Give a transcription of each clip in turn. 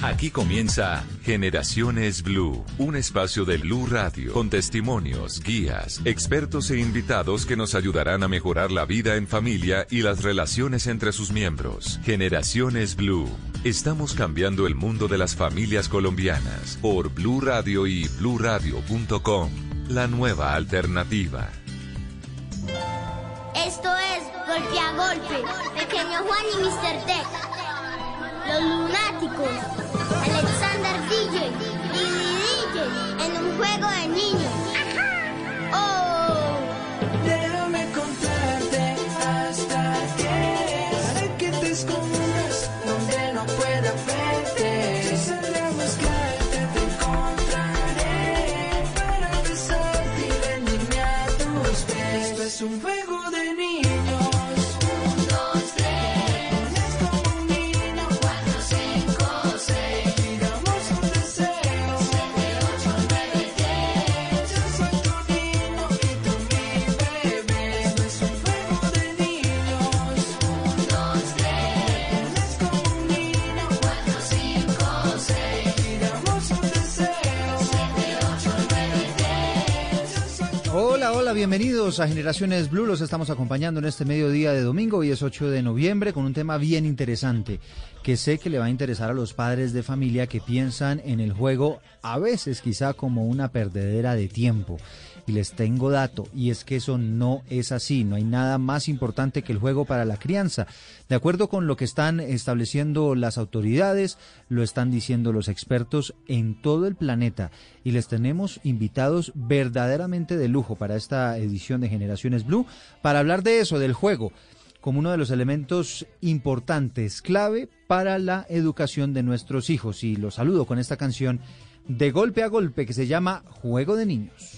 Aquí comienza Generaciones Blue, un espacio de Blue Radio con testimonios, guías, expertos e invitados que nos ayudarán a mejorar la vida en familia y las relaciones entre sus miembros. Generaciones Blue. Estamos cambiando el mundo de las familias colombianas por Blue Radio y bluradio.com. La nueva alternativa. Esto es Golpe a Golpe, Pequeño Juan y Mr. Tech. Los lunáticos. Alexander DJ y DJ en un juego de niños. ¡Oh! Bienvenidos a Generaciones Blue. Los estamos acompañando en este mediodía de domingo. Hoy es 8 de noviembre con un tema bien interesante que sé que le va a interesar a los padres de familia que piensan en el juego a veces quizá como una perdedera de tiempo. Y les tengo dato, y es que eso no es así. No hay nada más importante que el juego para la crianza. De acuerdo con lo que están estableciendo las autoridades, lo están diciendo los expertos en todo el planeta. Y les tenemos invitados verdaderamente de lujo para esta edición de Generaciones Blue para hablar de eso, del juego como uno de los elementos importantes, clave para la educación de nuestros hijos. Y los saludo con esta canción de golpe a golpe que se llama Juego de Niños.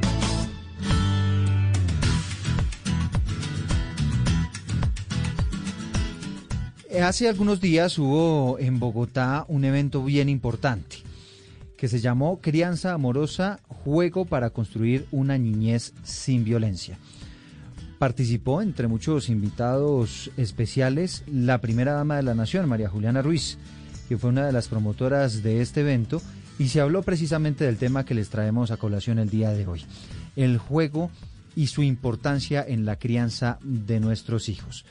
Hace algunos días hubo en Bogotá un evento bien importante que se llamó Crianza Amorosa, Juego para Construir una Niñez sin Violencia. Participó entre muchos invitados especiales la primera dama de la nación, María Juliana Ruiz, que fue una de las promotoras de este evento y se habló precisamente del tema que les traemos a colación el día de hoy, el juego y su importancia en la crianza de nuestros hijos.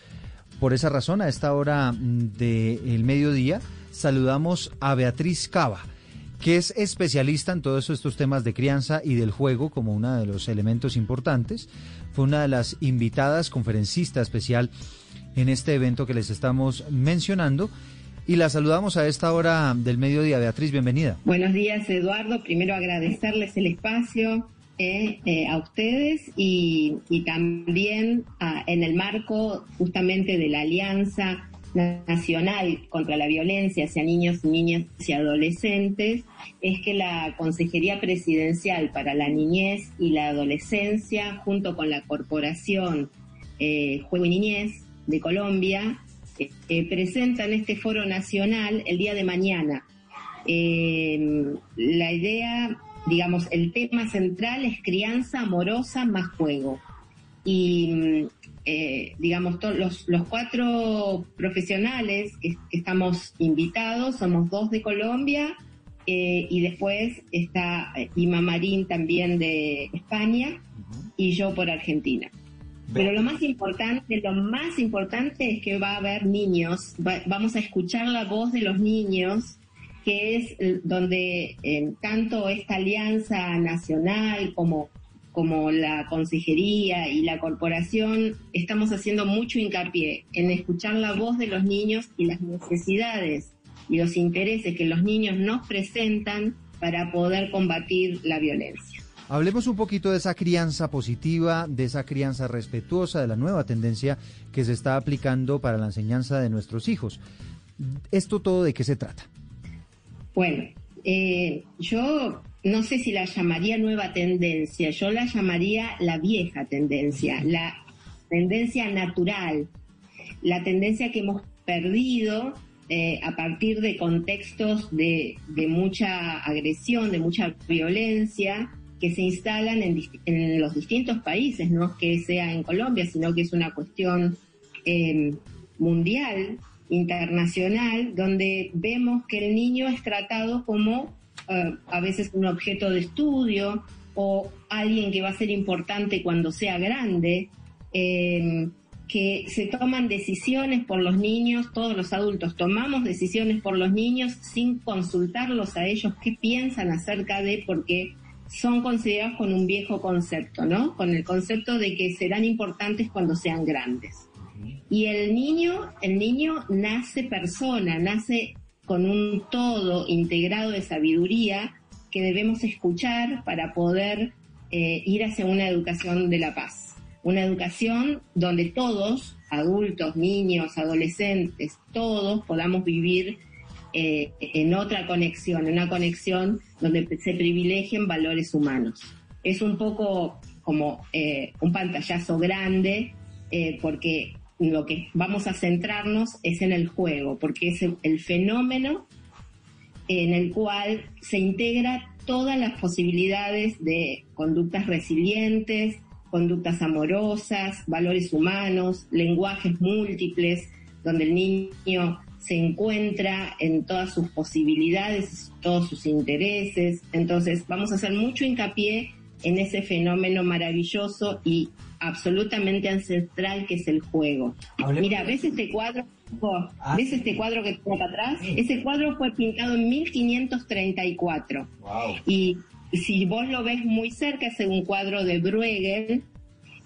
Por esa razón, a esta hora del mediodía, saludamos a Beatriz Cava, que es especialista en todos estos temas de crianza y del juego como uno de los elementos importantes. Fue una de las invitadas, conferencista especial en este evento que les estamos mencionando. Y la saludamos a esta hora del mediodía. Beatriz, bienvenida. Buenos días, Eduardo. Primero agradecerles el espacio eh, a ustedes y, y también ah, en el marco justamente de la Alianza Nacional contra la Violencia hacia Niños, Niñas y Adolescentes, es que la Consejería Presidencial para la Niñez y la Adolescencia, junto con la Corporación eh, Juego y Niñez de Colombia, eh, eh, presentan este foro nacional el día de mañana. Eh, la idea, digamos, el tema central es crianza amorosa más juego. Y, mm, eh, digamos, los, los cuatro profesionales que, que estamos invitados, somos dos de Colombia eh, y después está eh, Ima Marín también de España y yo por Argentina. Pero lo más importante, lo más importante es que va a haber niños, va- vamos a escuchar la voz de los niños, que es eh, donde eh, tanto esta alianza nacional como, como la consejería y la corporación estamos haciendo mucho hincapié en escuchar la voz de los niños y las necesidades y los intereses que los niños nos presentan para poder combatir la violencia. Hablemos un poquito de esa crianza positiva, de esa crianza respetuosa, de la nueva tendencia que se está aplicando para la enseñanza de nuestros hijos. ¿Esto todo de qué se trata? Bueno, eh, yo no sé si la llamaría nueva tendencia, yo la llamaría la vieja tendencia, la tendencia natural, la tendencia que hemos perdido eh, a partir de contextos de, mucha agresión, de mucha violencia que se instalan en, en los distintos países, no que sea en Colombia, sino que es una cuestión eh, mundial, internacional, donde vemos que el niño es tratado como eh, a veces un objeto de estudio o alguien que va a ser importante cuando sea grande, eh, que se toman decisiones por los niños, todos los adultos tomamos decisiones por los niños sin consultarlos a ellos qué piensan acerca de, porque son considerados con un viejo concepto, ¿no? Con el concepto de que serán importantes cuando sean grandes. Y el niño, el niño nace persona, nace con un todo integrado de sabiduría que debemos escuchar para poder eh, ir hacia una educación de la paz. Una educación donde todos, adultos, niños, adolescentes, todos podamos vivir eh, en otra conexión, en una conexión donde se privilegien valores humanos. Es un poco como eh, un pantallazo grande eh, porque lo que vamos a centrarnos es en el juego, porque es el, fenómeno en el cual se integra todas las posibilidades de conductas resilientes, conductas amorosas, valores humanos, lenguajes múltiples, donde el niño se encuentra en todas sus posibilidades, todos sus intereses. Entonces, vamos a hacer mucho hincapié en ese fenómeno maravilloso y absolutamente ancestral que es el juego. Mira, ¿ves este cuadro? ¿Ves este cuadro que tengo acá atrás? Ese cuadro fue pintado en 1534. Y si vos lo ves muy cerca, es un cuadro de Bruegel.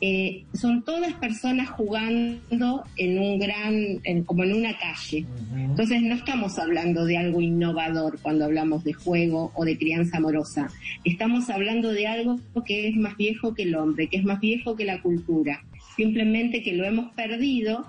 Eh, son todas personas jugando en un gran, en- como en una calle. Entonces no estamos hablando de algo innovador cuando hablamos de juego o de crianza amorosa. Estamos hablando de algo que es más viejo que el hombre, que es más viejo que la cultura. Simplemente que lo hemos perdido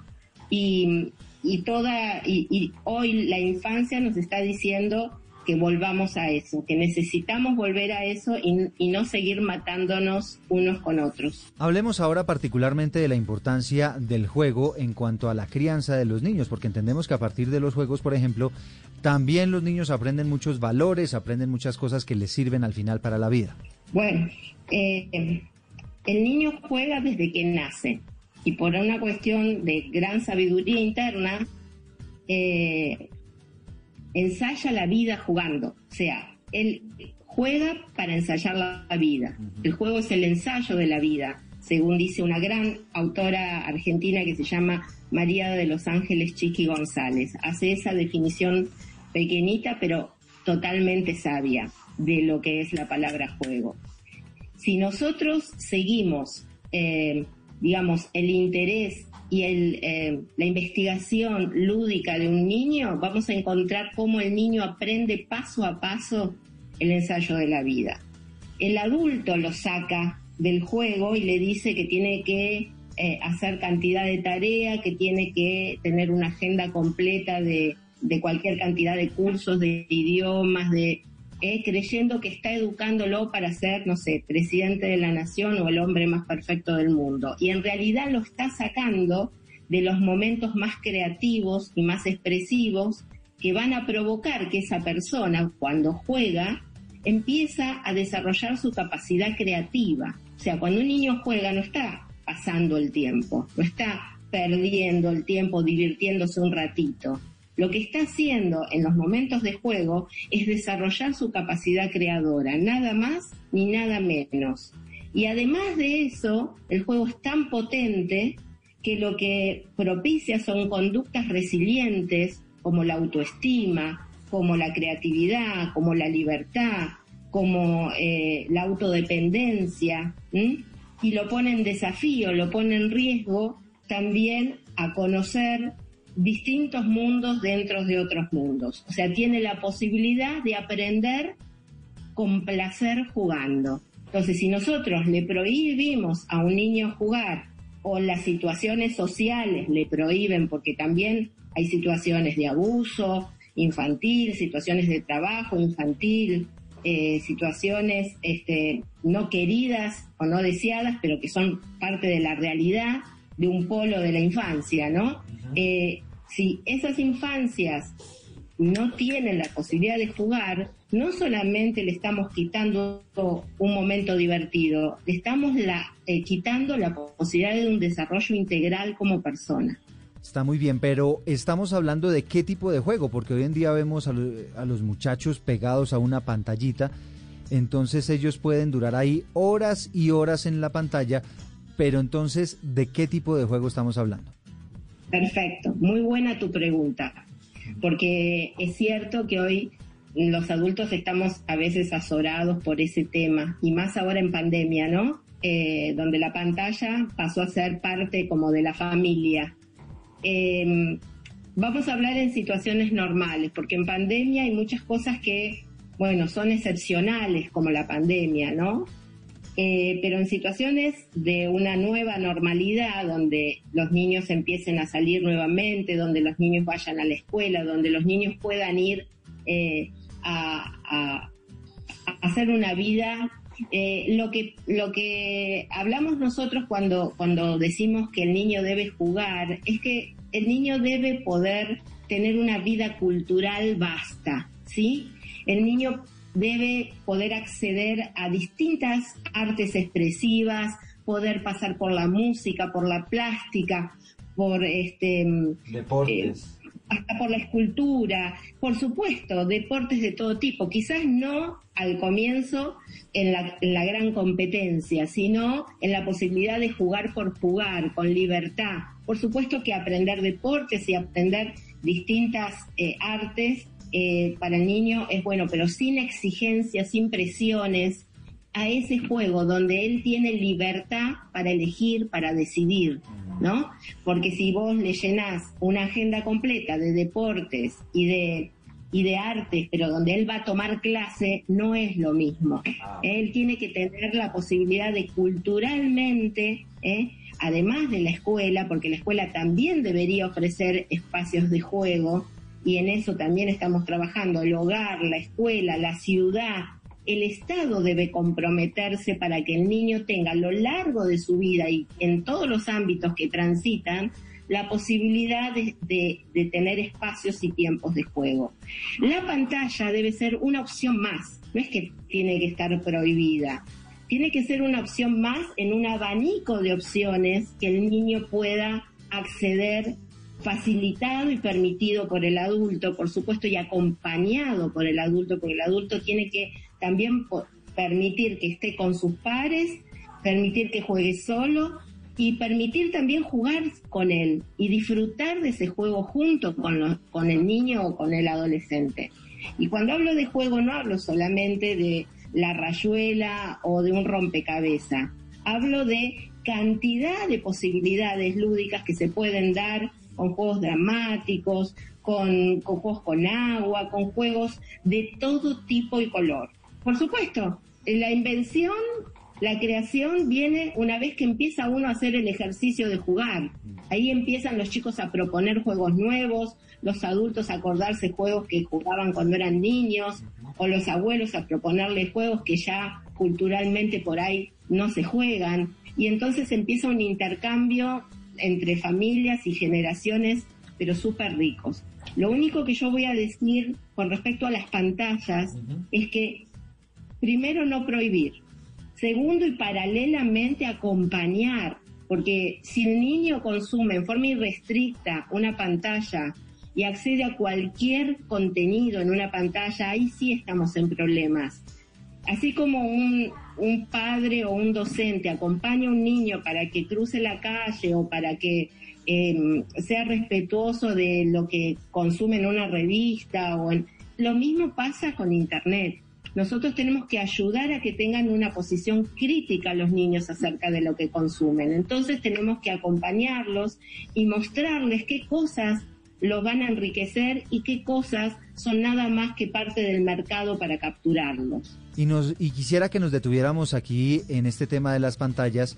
y, y toda y, y hoy la infancia nos está diciendo que volvamos a eso, que necesitamos volver a eso y, y no seguir matándonos unos con otros. Hablemos ahora particularmente de la importancia del juego en cuanto a la crianza de los niños, porque entendemos que a partir de los juegos, por ejemplo, también los niños aprenden muchos valores, aprenden muchas cosas que les sirven al final para la vida. Bueno, eh, el niño juega desde que nace y por una cuestión de gran sabiduría interna, eh, ensaya la vida jugando. O sea, él juega para ensayar la vida. El juego es el ensayo de la vida, según dice una gran autora argentina que se llama María de los Ángeles Chiqui González. Hace esa definición pequeñita, pero totalmente sabia de lo que es la palabra juego. Si nosotros seguimos, eh, digamos, el interés y el, eh, la investigación lúdica de un niño, vamos a encontrar cómo el niño aprende paso a paso el ensayo de la vida. El adulto lo saca del juego y le dice que tiene que eh, hacer cantidad de tarea, que tiene que tener una agenda completa de, de cualquier cantidad de cursos, de idiomas, de creyendo que está educándolo para ser, no sé, presidente de la nación o el hombre más perfecto del mundo. Y en realidad lo está sacando de los momentos más creativos y más expresivos que van a provocar que esa persona, cuando juega, empieza a desarrollar su capacidad creativa. O sea, cuando un niño juega no está pasando el tiempo, no está perdiendo el tiempo, divirtiéndose un ratito. Lo que está haciendo en los momentos de juego es desarrollar su capacidad creadora, nada más ni nada menos. Y además de eso, el juego es tan potente que lo que propicia son conductas resilientes como la autoestima, como la creatividad, como la libertad, como eh, la autodependencia, y lo pone en desafío, lo pone en riesgo también a conocer distintos mundos dentro de otros mundos. O sea, tiene la posibilidad de aprender con placer jugando. Entonces, si nosotros le prohibimos a un niño jugar o las situaciones sociales le prohíben, porque también hay situaciones de abuso infantil, situaciones de trabajo infantil, eh, situaciones este, no queridas o no deseadas, pero que son parte de la realidad de un polo de la infancia, ¿no? Eh, si esas infancias no tienen la posibilidad de jugar, no solamente le estamos quitando un momento divertido, le estamos eh, quitando la posibilidad de un desarrollo integral como persona. Está muy bien, pero estamos hablando de qué tipo de juego, porque hoy en día vemos a los muchachos pegados a una pantallita, entonces ellos pueden durar ahí horas y horas en la pantalla, pero entonces, ¿de qué tipo de juego estamos hablando? Perfecto, muy buena tu pregunta, porque es cierto que hoy los adultos estamos a veces azorados por ese tema, y más ahora en pandemia, ¿no? Eh, donde la pantalla pasó a ser parte como de la familia. Eh, vamos a hablar en situaciones normales, porque en pandemia hay muchas cosas que, bueno, son excepcionales, como la pandemia, ¿no? Eh, pero en situaciones de una nueva normalidad, donde los niños empiecen a salir nuevamente, donde los niños vayan a la escuela, donde los niños puedan ir eh, a, hacer una vida, eh, lo que lo que hablamos nosotros cuando cuando decimos que el niño debe jugar es que el niño debe poder tener una vida cultural vasta, ¿sí? El niño debe poder acceder a distintas artes expresivas, poder pasar por la música, por la plástica, por este Deportes. hasta por la escultura, por supuesto, deportes de todo tipo, quizás no al comienzo en la, en la gran competencia, sino en la posibilidad de jugar por jugar, con libertad. Por supuesto que aprender deportes y aprender distintas eh, artes eh, para el niño es bueno, pero sin exigencias, sin presiones, a ese juego donde él tiene libertad para elegir, para decidir, ¿no? Porque si vos le llenás una agenda completa de deportes y de y de artes, pero donde él va a tomar clase, no es lo mismo. Él tiene que tener la posibilidad de culturalmente, ¿eh? además de la escuela, porque la escuela también debería ofrecer espacios de juego, y en eso también estamos trabajando, el hogar, la escuela, la ciudad, el Estado debe comprometerse para que el niño tenga a lo largo de su vida y en todos los ámbitos que transitan la posibilidad de, de- de tener espacios y tiempos de juego. La pantalla debe ser una opción más, no es que tiene que estar prohibida, tiene que ser una opción más en un abanico de opciones que el niño pueda acceder facilitado y permitido por el adulto, por supuesto, y acompañado por el adulto, porque el adulto tiene que también permitir que esté con sus pares, permitir que juegue solo y permitir también jugar con él y disfrutar de ese juego junto con, lo- con el niño o con el adolescente. Y cuando hablo de juego no hablo solamente de la rayuela o de un rompecabezas, hablo de cantidad de posibilidades lúdicas que se pueden dar con juegos dramáticos, con, juegos con agua, con juegos de todo tipo y color. Por supuesto, la invención, la creación viene una vez que empieza uno a hacer el ejercicio de jugar. Ahí empiezan los chicos a proponer juegos nuevos, los adultos a acordarse juegos que jugaban cuando eran niños, o los abuelos a proponerle juegos que ya culturalmente por ahí no se juegan. Y entonces empieza un intercambio entre familias y generaciones, pero súper ricos. Lo único que yo voy a decir con respecto a las pantallas es que primero no prohibir, segundo y paralelamente acompañar, porque si el niño consume en forma irrestricta una pantalla y accede a cualquier contenido en una pantalla, ahí sí estamos en problemas. Así como un, un padre o un docente acompaña a un niño para que cruce la calle o para que eh, sea respetuoso de lo que consume en una revista o en, lo mismo pasa con internet. Nosotros tenemos que ayudar a que tengan una posición crítica los niños acerca de lo que consumen. Entonces tenemos que acompañarlos y mostrarles qué cosas los van a enriquecer y qué cosas son nada más que parte del mercado para capturarlos. Y, nos, y quisiera que nos detuviéramos aquí en este tema de las pantallas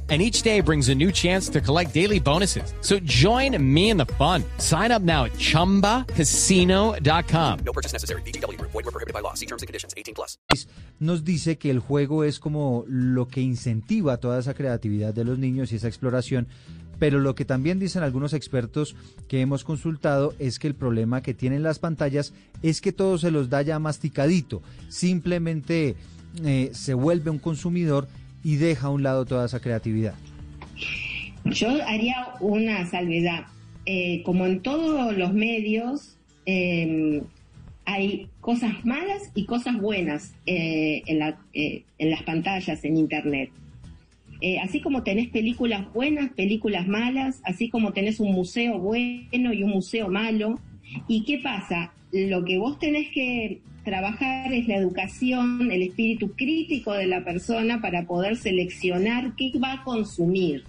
and each day brings a new chance to collect daily bonuses. So join me in the fun. Sign up now at ChumbaCasino.com. No purchase necessary. Group. Void were prohibited by law. See terms and conditions. 18 plus. nos dice que el juego es como lo que incentiva toda esa creatividad de los niños y esa exploración, pero lo que también dicen algunos expertos que hemos consultado es que el problema que tienen las pantallas es que todo se los da ya masticadito, simplemente eh, se vuelve un consumidor y deja a un lado toda esa creatividad. Yo haría una salvedad. Eh, como en todos los medios, eh, hay cosas malas y cosas buenas eh, en, eh, en las pantallas, en Internet. Así como tenés películas buenas, películas malas, así como tenés un museo bueno y un museo malo. ¿Y qué pasa? Lo que vos tenés que trabajar es la educación, el espíritu crítico de la persona para poder seleccionar qué va a consumir.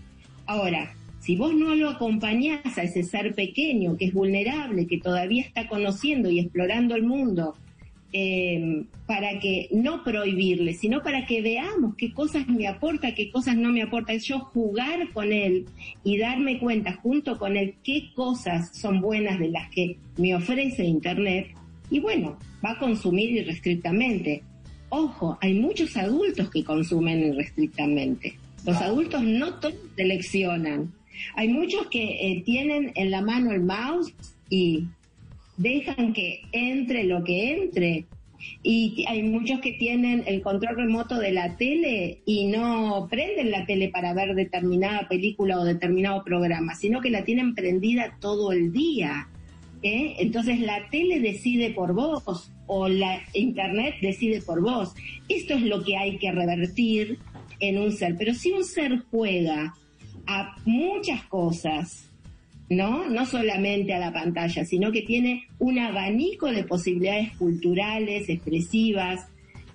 Ahora, si vos no lo acompañás a ese ser pequeño que es vulnerable, que todavía está conociendo y explorando el mundo, eh, para que no prohibirle, sino para que veamos qué cosas me aporta, qué cosas no me aporta. Es yo jugar con él y darme cuenta junto con él qué cosas son buenas de las que me ofrece Internet. Y bueno, va a consumir irrestrictamente. Ojo, hay muchos adultos que consumen irrestrictamente. Los adultos no todos seleccionan. Hay muchos que eh, tienen en la mano el mouse y dejan que entre lo que entre. Y hay muchos que tienen el control remoto de la tele y no prenden la tele para ver determinada película o determinado programa, sino que la tienen prendida todo el día. ¿eh? Entonces la tele decide por vos o la internet decide por vos. Esto es lo que hay que revertir en un ser. Pero si un ser juega a muchas cosas, ¿no? No solamente a la pantalla, sino que tiene un abanico de posibilidades culturales, expresivas,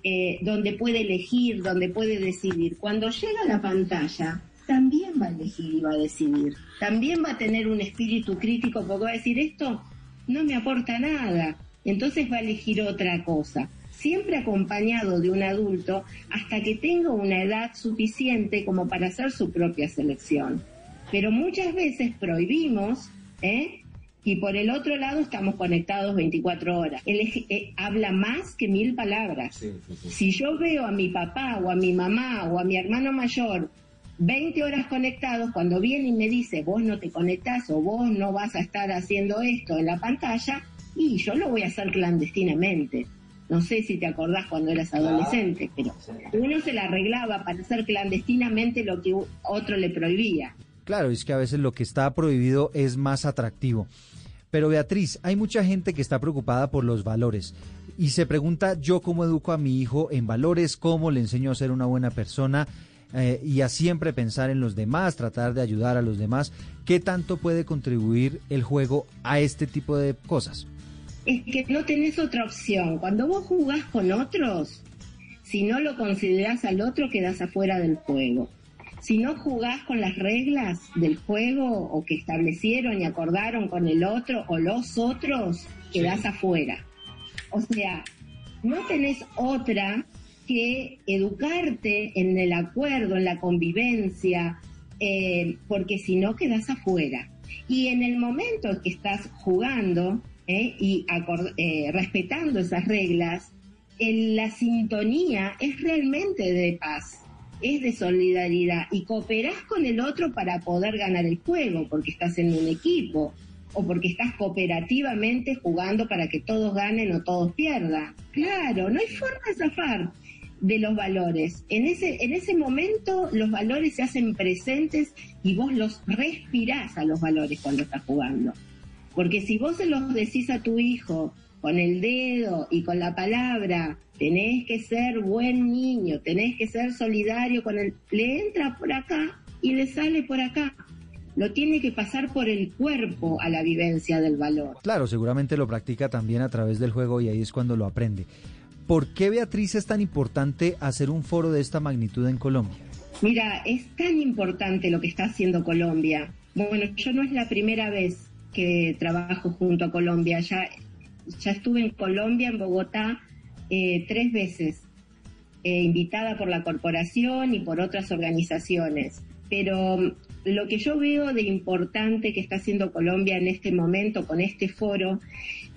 eh, donde puede elegir, donde puede decidir. Cuando llega a la pantalla, también va a elegir y va a decidir. También va a tener un espíritu crítico porque va a decir esto no me aporta nada. Entonces va a elegir otra cosa. Siempre acompañado de un adulto hasta que tenga una edad suficiente como para hacer su propia selección pero muchas veces prohibimos, ¿eh? y por el otro lado estamos conectados 24 horas. Él es- eh, habla más que mil palabras. Si yo veo a mi papá o a mi mamá o a mi hermano mayor 20 horas conectados, cuando viene y me dice, vos no te conectás o vos no vas a estar haciendo esto en la pantalla, y yo lo voy a hacer clandestinamente. No sé si te acordás cuando eras adolescente, pero uno se la arreglaba para hacer clandestinamente lo que otro le prohibía. Claro, es que a veces lo que está prohibido es más atractivo. Pero Beatriz, hay mucha gente que está preocupada por los valores y se pregunta yo cómo educo a mi hijo en valores, cómo le enseño a ser una buena persona eh, y a siempre pensar en los demás, tratar de ayudar a los demás. ¿Qué tanto puede contribuir el juego a este tipo de cosas? Es que no tenés otra opción. Cuando vos jugás con otros, si no lo considerás al otro, quedás afuera del juego. Si no jugás con las reglas del juego o que establecieron y acordaron con el otro o los otros, quedás afuera. O sea, no tenés otra que educarte en el acuerdo, en la convivencia, eh, porque si no quedas afuera. Y en el momento que estás jugando eh, y eh, respetando esas reglas, en la sintonía es realmente de paz. es de solidaridad y cooperás con el otro para poder ganar el juego, porque estás en un equipo o porque estás cooperativamente jugando para que todos ganen o todos pierdan. Claro, no hay forma de zafar de los valores. En ese, en ese momento los valores se hacen presentes y vos los respirás a los valores cuando estás jugando. Porque si vos se los decís a tu hijo con el dedo y con la palabra, tenés que ser buen niño, tenés que ser solidario con el... Le entra por acá y le sale por acá. Lo tiene que pasar por el cuerpo a la vivencia del valor. Claro, seguramente lo practica también a través del juego y ahí es cuando lo aprende. ¿Por qué, Beatriz, es tan importante hacer un foro de esta magnitud en Colombia? Mira, es tan importante lo que está haciendo Colombia. Bueno, yo no es la primera vez que trabajo junto a Colombia. Ya, ya estuve en Colombia, en Bogotá, eh, tres veces, eh, invitada por la corporación y por otras organizaciones. Pero mm, lo que yo veo de importante que está haciendo Colombia en este momento con este foro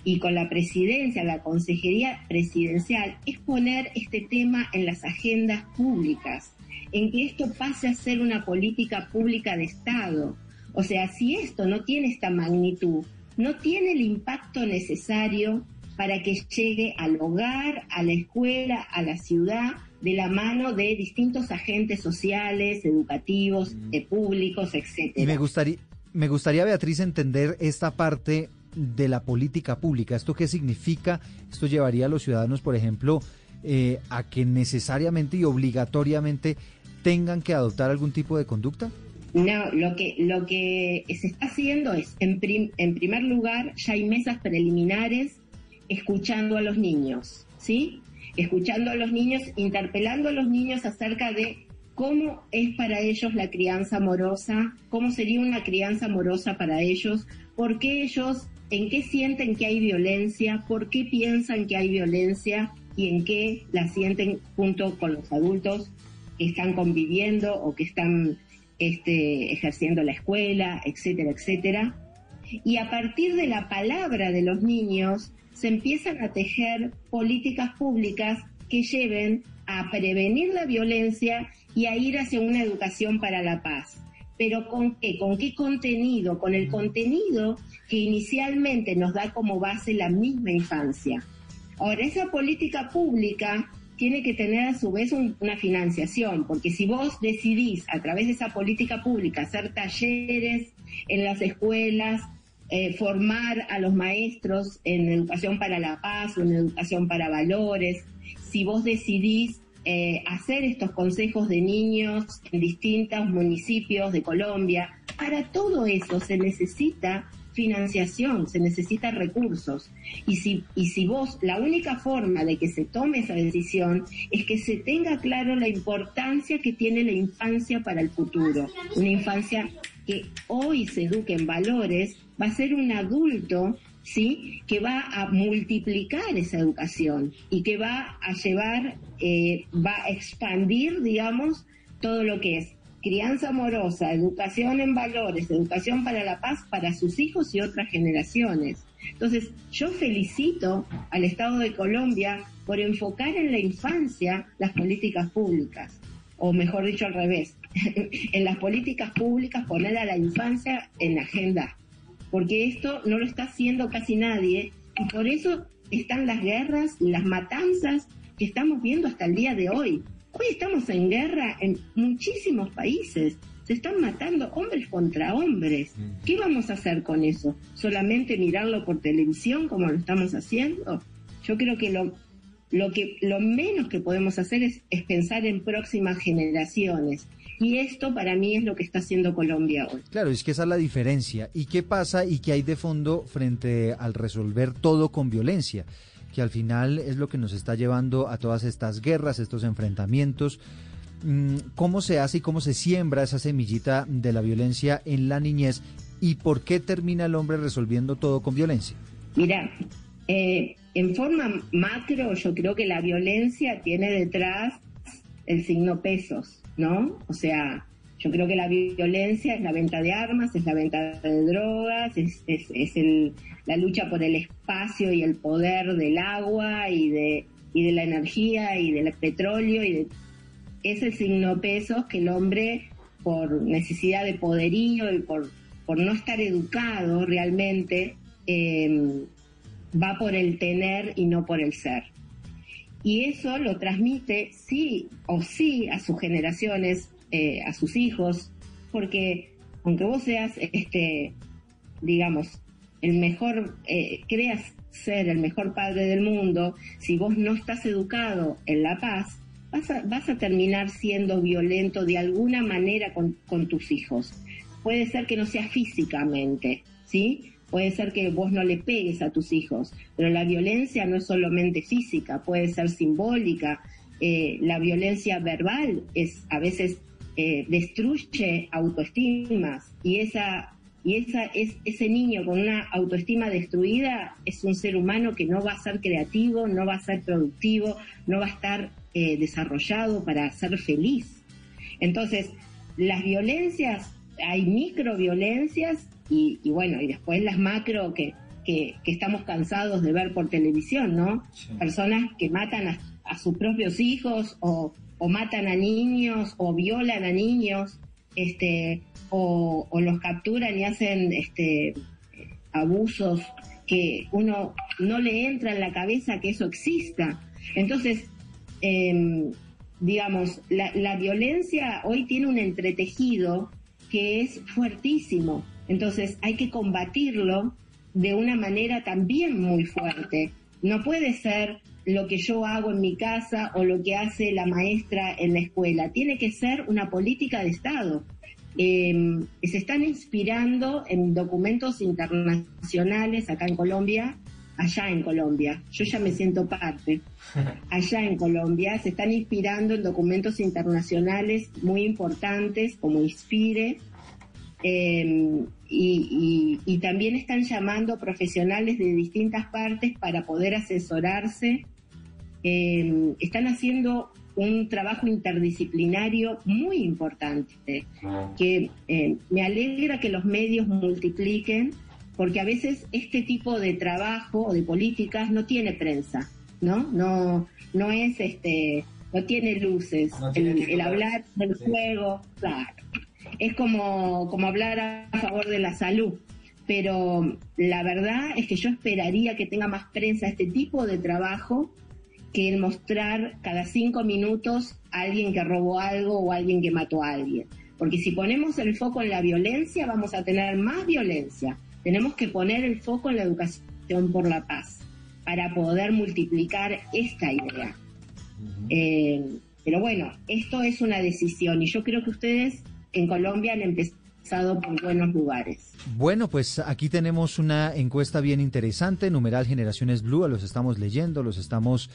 y con la presidencia, la consejería presidencial, es poner este tema en las agendas públicas, en que esto pase a ser una política pública de Estado. O sea, si esto no tiene esta magnitud, no tiene el impacto necesario para que llegue al hogar, a la escuela, a la ciudad, de la mano de distintos agentes sociales, educativos, eh, públicos, etcétera. Y me gustaría, me gustaría, Beatriz, entender esta parte de la política pública. ¿Esto qué significa? ¿Esto llevaría a los ciudadanos, por ejemplo, eh, a que necesariamente y obligatoriamente tengan que adoptar algún tipo de conducta? No, lo que, lo que se está haciendo es, en, prim- en primer lugar, ya hay mesas preliminares escuchando a los niños, ¿sí? Escuchando a los niños, interpelando a los niños acerca de cómo es para ellos la crianza amorosa, cómo sería una crianza amorosa para ellos, por qué ellos, en qué sienten que hay violencia, por qué piensan que hay violencia y en qué la sienten junto con los adultos que están conviviendo o que están este, ejerciendo la escuela, etcétera, etcétera. Y a partir de la palabra de los niños se empiezan a tejer políticas públicas que lleven a prevenir la violencia y a ir hacia una educación para la paz. Pero ¿con qué? ¿Con qué contenido? Con el contenido que inicialmente nos da como base la misma infancia. Ahora, esa política pública tiene que tener a su vez un- una financiación, porque si vos decidís a través de esa política pública hacer talleres en las escuelas, eh, formar a los maestros en educación para la paz o en educación para valores, si vos decidís eh, hacer estos consejos de niños en distintos municipios de Colombia, para todo eso se necesita financiación, se necesitan recursos. Y si, y si vos, la única forma de que se tome esa decisión es que se tenga claro la importancia que tiene la infancia para el futuro. Una infancia que hoy se eduque en valores, va a ser un adulto, ¿sí? Que va a multiplicar esa educación y que va a llevar, eh, va a expandir, digamos, todo lo que es crianza amorosa, educación en valores, educación para la paz para sus hijos y otras generaciones. Entonces, yo felicito al Estado de Colombia por enfocar en la infancia las políticas públicas, o mejor dicho al revés, en las políticas públicas poner a la infancia en la agenda, porque esto no lo está haciendo casi nadie y por eso están las guerras y las matanzas que estamos viendo hasta el día de hoy. Hoy estamos en guerra en muchísimos países. Se están matando hombres contra hombres. ¿Qué vamos a hacer con eso? ¿Solamente mirarlo por televisión como lo estamos haciendo? Yo creo que lo, lo, que, lo menos que podemos hacer es, es pensar en próximas generaciones. Y esto para mí es lo que está haciendo Colombia hoy. Claro, es que esa es la diferencia. ¿Y qué pasa y qué hay de fondo frente al resolver todo con violencia? Que al final es lo que nos está llevando a todas estas guerras, estos enfrentamientos. Mm, ¿Cómo se hace y cómo se siembra esa semillita de la violencia en la niñez? ¿Y por qué termina el hombre resolviendo todo con violencia? Mira, eh, en forma macro yo creo que la violencia tiene detrás el signo pesos, ¿no? O sea, yo creo que la violencia es la venta de armas, es la venta de drogas, es, la lucha por el espacio y el poder del agua y de, y de la energía y del petróleo y de es el signo pesos que el hombre, por necesidad de poderío y por, no estar educado realmente, eh, va por el tener y no por el ser. Y eso lo transmite sí o sí a sus generaciones, eh, a sus hijos, porque aunque vos seas, este, digamos, el mejor, eh, creas ser el mejor padre del mundo, si vos no estás educado en la paz, vas a, vas a terminar siendo violento de alguna manera con, con tus hijos. Puede ser que no sea físicamente, ¿sí? Puede ser que vos no le pegues a tus hijos, pero la violencia no es solamente física, puede ser simbólica. Eh, la violencia verbal es a veces eh, destruye autoestimas y esa y esa es ese niño con una autoestima destruida es un ser humano que no va a ser creativo, no va a ser productivo, no va a estar eh, desarrollado para ser feliz. Entonces, las violencias, hay microviolencias y, y bueno, y después las macro que, que, que estamos cansados de ver por televisión, ¿no? Personas que matan a, a sus propios hijos o, o matan a niños o violan a niños, este, o, los capturan y hacen este, abusos que uno no le entra en la cabeza que eso exista. Entonces, eh, digamos, la, la, violencia hoy tiene un entretejido que es fuertísimo. Entonces, hay que combatirlo de una manera también muy fuerte. No puede ser lo que yo hago en mi casa o lo que hace la maestra en la escuela. Tiene que ser una política de Estado. Eh, se están inspirando en documentos internacionales acá en Colombia, allá en Colombia. Yo ya me siento parte. Allá en Colombia se están inspirando en documentos internacionales muy importantes como Inspire. Eh, y, y, y, también están llamando profesionales de distintas partes para poder asesorarse. Eh, están haciendo un trabajo interdisciplinario muy importante, que eh, me alegra que los medios multipliquen, porque a veces este tipo de trabajo o de políticas no tiene prensa, ¿no? No, no es este, no tiene luces. No tiene el, el, hablar del sí. juego, claro. Es como, como hablar a favor de la salud. Pero la verdad es que yo esperaría que tenga más prensa este tipo de trabajo que el mostrar cada cinco minutos a alguien que robó algo o a alguien que mató a alguien. Porque si ponemos el foco en la violencia, vamos a tener más violencia. Tenemos que poner el foco en la educación por la paz para poder multiplicar esta idea. Uh -huh. eh, pero bueno, esto es una decisión y yo creo que ustedes en Colombia han empezado por buenos lugares. Bueno, pues aquí tenemos una encuesta bien interesante, numeral Generaciones Blue, los estamos leyendo, los estamos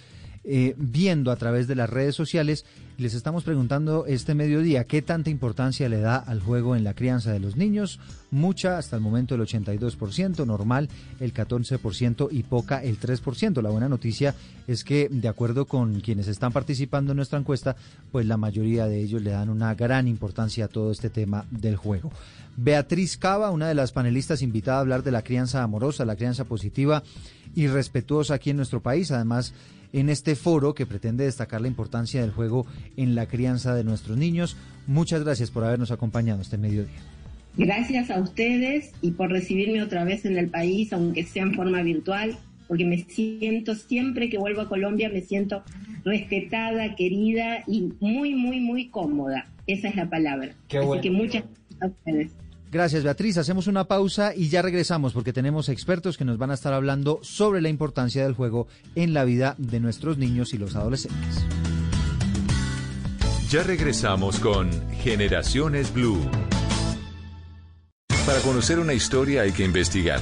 eh, viendo a través de las redes sociales. Les estamos preguntando este mediodía qué tanta importancia le da al juego en la crianza de los niños. Mucha, hasta el momento el 82%, normal el 14% y poca el 3%. La buena noticia es que, de acuerdo con quienes están participando en nuestra encuesta, pues la mayoría de ellos le dan una gran importancia a todo este tema del juego. Beatriz Cava, una de las panelistas invitada a hablar de la crianza amorosa, la crianza positiva y respetuosa aquí en nuestro país. Además, en este foro que pretende destacar la importancia del juego en la crianza de nuestros niños. Muchas gracias por habernos acompañado este mediodía. Gracias a ustedes y por recibirme otra vez en el país, aunque sea en forma virtual, porque me siento siempre que vuelvo a Colombia, me siento respetada, querida y muy, muy, muy cómoda. Esa es la palabra. Qué bueno. Así que muchas gracias a ustedes. Gracias Beatriz, hacemos una pausa y ya regresamos porque tenemos expertos que nos van a estar hablando sobre la importancia del juego en la vida de nuestros niños y los adolescentes. Ya regresamos con Generaciones Blue. Para conocer una historia hay que investigar,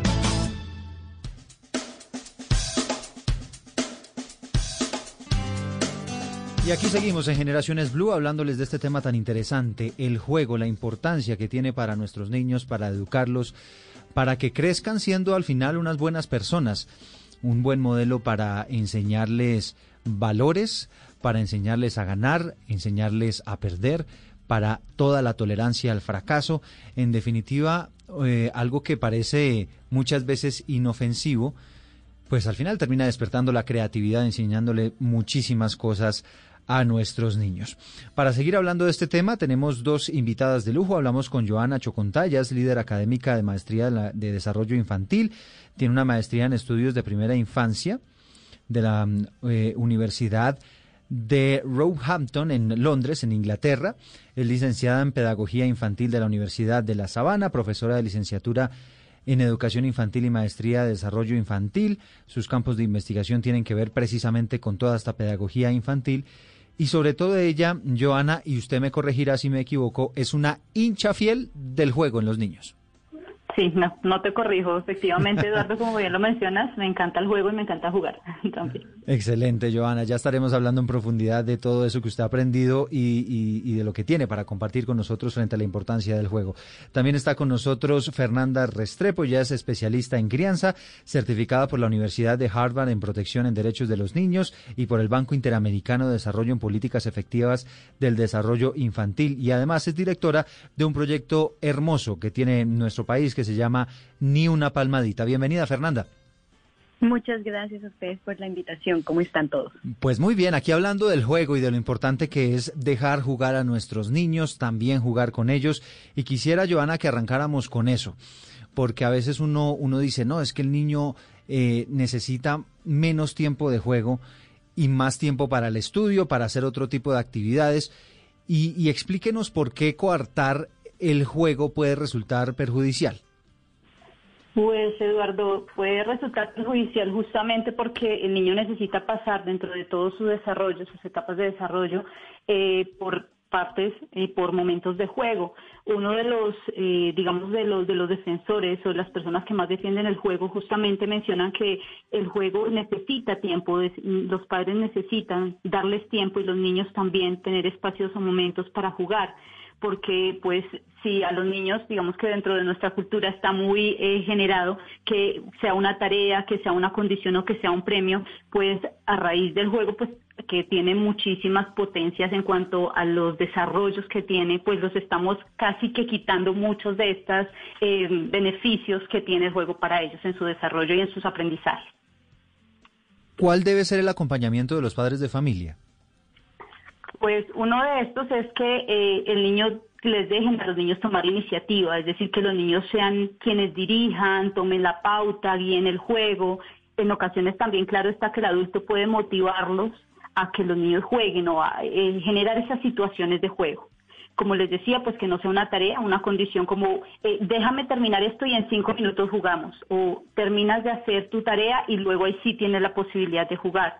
Y aquí seguimos en Generaciones Blue hablándoles de este tema tan interesante, el juego, la importancia que tiene para nuestros niños, para educarlos, para que crezcan siendo al final unas buenas personas, un buen modelo para enseñarles valores, para enseñarles a ganar, enseñarles a perder, para toda la tolerancia al fracaso, en definitiva, eh, algo que parece muchas veces inofensivo, pues al final termina despertando la creatividad, enseñándole muchísimas cosas a nuestros niños. Para seguir hablando de este tema, tenemos dos invitadas de lujo. Hablamos con Joana Chocontaya, es líder académica de maestría de, desarrollo infantil. Tiene una maestría en estudios de primera infancia de la eh, Universidad de Roehampton en Londres, en Inglaterra. Es licenciada en Pedagogía Infantil de la Universidad de La Sabana, profesora de licenciatura en Educación Infantil y Maestría de Desarrollo Infantil. Sus campos de investigación tienen que ver precisamente con toda esta pedagogía infantil. Y sobre todo ella, Joana, y usted me corregirá si me equivoco, es una hincha fiel del juego en los niños. Sí, no, no te corrijo. Efectivamente, Eduardo, como bien lo mencionas, me encanta el juego y me encanta jugar también. Excelente, Joana. Ya estaremos hablando en profundidad de todo eso que usted ha aprendido y, de lo que tiene para compartir con nosotros frente a la importancia del juego. También está con nosotros Fernanda Restrepo, ya es especialista en crianza, certificada por la Universidad de Harvard en protección en derechos de los niños y por el Banco Interamericano de Desarrollo en Políticas Efectivas del Desarrollo Infantil. Y además es directora de un proyecto hermoso que tiene nuestro país que se llama Ni una palmadita. Bienvenida, Fernanda. Muchas gracias a ustedes por la invitación. ¿Cómo están todos? Pues muy bien, aquí hablando del juego y de lo importante que es dejar jugar a nuestros niños, también jugar con ellos. Y quisiera, Joana, que arrancáramos con eso, porque a veces uno, uno dice, no, es que el niño eh, necesita menos tiempo de juego y más tiempo para el estudio, para hacer otro tipo de actividades. Y, y explíquenos por qué coartar el juego puede resultar perjudicial. Pues Eduardo, puede resultar perjudicial justamente porque el niño necesita pasar dentro de todo su desarrollo, sus etapas de desarrollo, eh, por partes y por momentos de juego. Uno de los, eh, digamos, de los de los defensores o las personas que más defienden el juego justamente mencionan que el juego necesita tiempo, los padres necesitan darles tiempo y los niños también tener espacios o momentos para jugar porque pues si a los niños, digamos que dentro de nuestra cultura está muy eh, generado que sea una tarea, que sea una condición o que sea un premio, pues a raíz del juego pues que tiene muchísimas potencias en cuanto a los desarrollos que tiene, pues los estamos casi que quitando muchos de estos beneficios que tiene el juego para ellos en su desarrollo y en sus aprendizajes. ¿Cuál debe ser el acompañamiento de los padres de familia? Pues uno de estos es que eh, el niño les dejen a los niños tomar iniciativa, es decir, que los niños sean quienes dirijan, tomen la pauta, guíen el juego. En ocasiones también, claro está que el adulto puede motivarlos a que los niños jueguen o a eh, generar esas situaciones de juego. Como les decía, pues que no sea una tarea, una condición como eh, déjame terminar esto y en cinco minutos jugamos o terminas de hacer tu tarea y luego ahí sí tienes la posibilidad de jugar.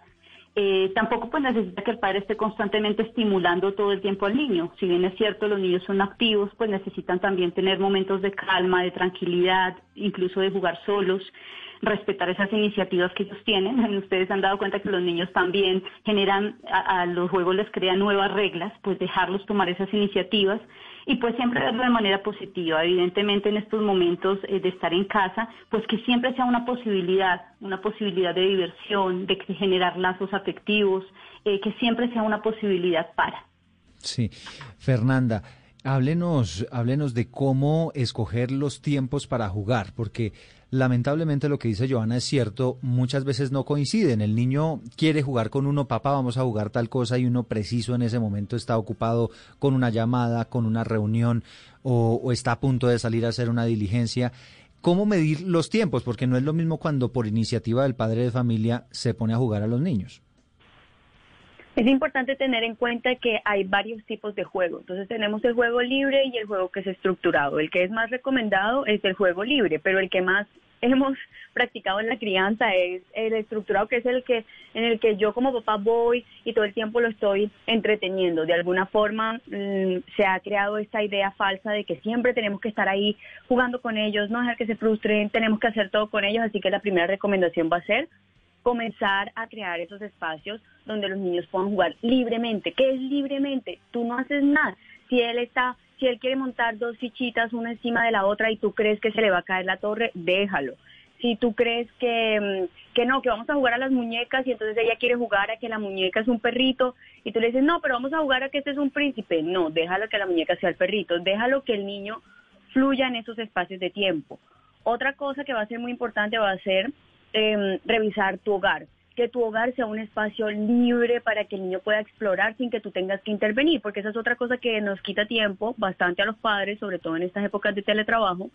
Eh, tampoco pues necesita que el padre esté constantemente estimulando todo el tiempo al niño. Si bien es cierto, los niños son activos, pues necesitan también tener momentos de calma, de tranquilidad, incluso de jugar solos, respetar esas iniciativas que ellos tienen. Ustedes han dado cuenta que los niños también generan, a, a los juegos les crean nuevas reglas, pues dejarlos tomar esas iniciativas y pues siempre verlo de manera positiva. Evidentemente en estos momentos eh, de estar en casa, pues que siempre sea una posibilidad, una posibilidad de diversión, de generar lazos afectivos, eh, que siempre sea una posibilidad para. Sí, Fernanda, háblenos, háblenos de cómo escoger los tiempos para jugar, porque lamentablemente lo que dice Joana es cierto, muchas veces no coinciden. El niño quiere jugar con uno, papá, vamos a jugar tal cosa, y uno preciso en ese momento está ocupado con una llamada, con una reunión, o, o está a punto de salir a hacer una diligencia. ¿Cómo medir los tiempos? Porque no es lo mismo cuando por iniciativa del padre de familia se pone a jugar a los niños. Es importante tener en cuenta que hay varios tipos de juego. Entonces tenemos el juego libre y el juego que es estructurado. El que es más recomendado es el juego libre, pero el que más hemos practicado en la crianza es el estructurado, que es el que en el que yo como papá voy y todo el tiempo lo estoy entreteniendo. De alguna forma mm, se ha creado esta idea falsa de que siempre tenemos que estar ahí jugando con ellos, no dejar que se frustren, tenemos que hacer todo con ellos. Así que la primera recomendación va a ser comenzar a crear esos espacios donde los niños puedan jugar libremente. ¿Qué es libremente? Tú no haces nada. Si él está, si él quiere montar dos fichitas una encima de la otra y tú crees que se le va a caer la torre, déjalo. Si tú crees que, mm, que no, que vamos a jugar a las muñecas y entonces ella quiere jugar a que la muñeca es un perrito y tú le dices, no, pero vamos a jugar a que este es un príncipe. No, déjalo que la muñeca sea el perrito. Déjalo que el niño fluya en esos espacios de tiempo. Otra cosa que va a ser muy importante va a ser eh, revisar tu hogar, que tu hogar sea un espacio libre para que el niño pueda explorar sin que tú tengas que intervenir, porque esa es otra cosa que nos quita tiempo bastante a los padres, sobre todo en estas épocas de teletrabajo,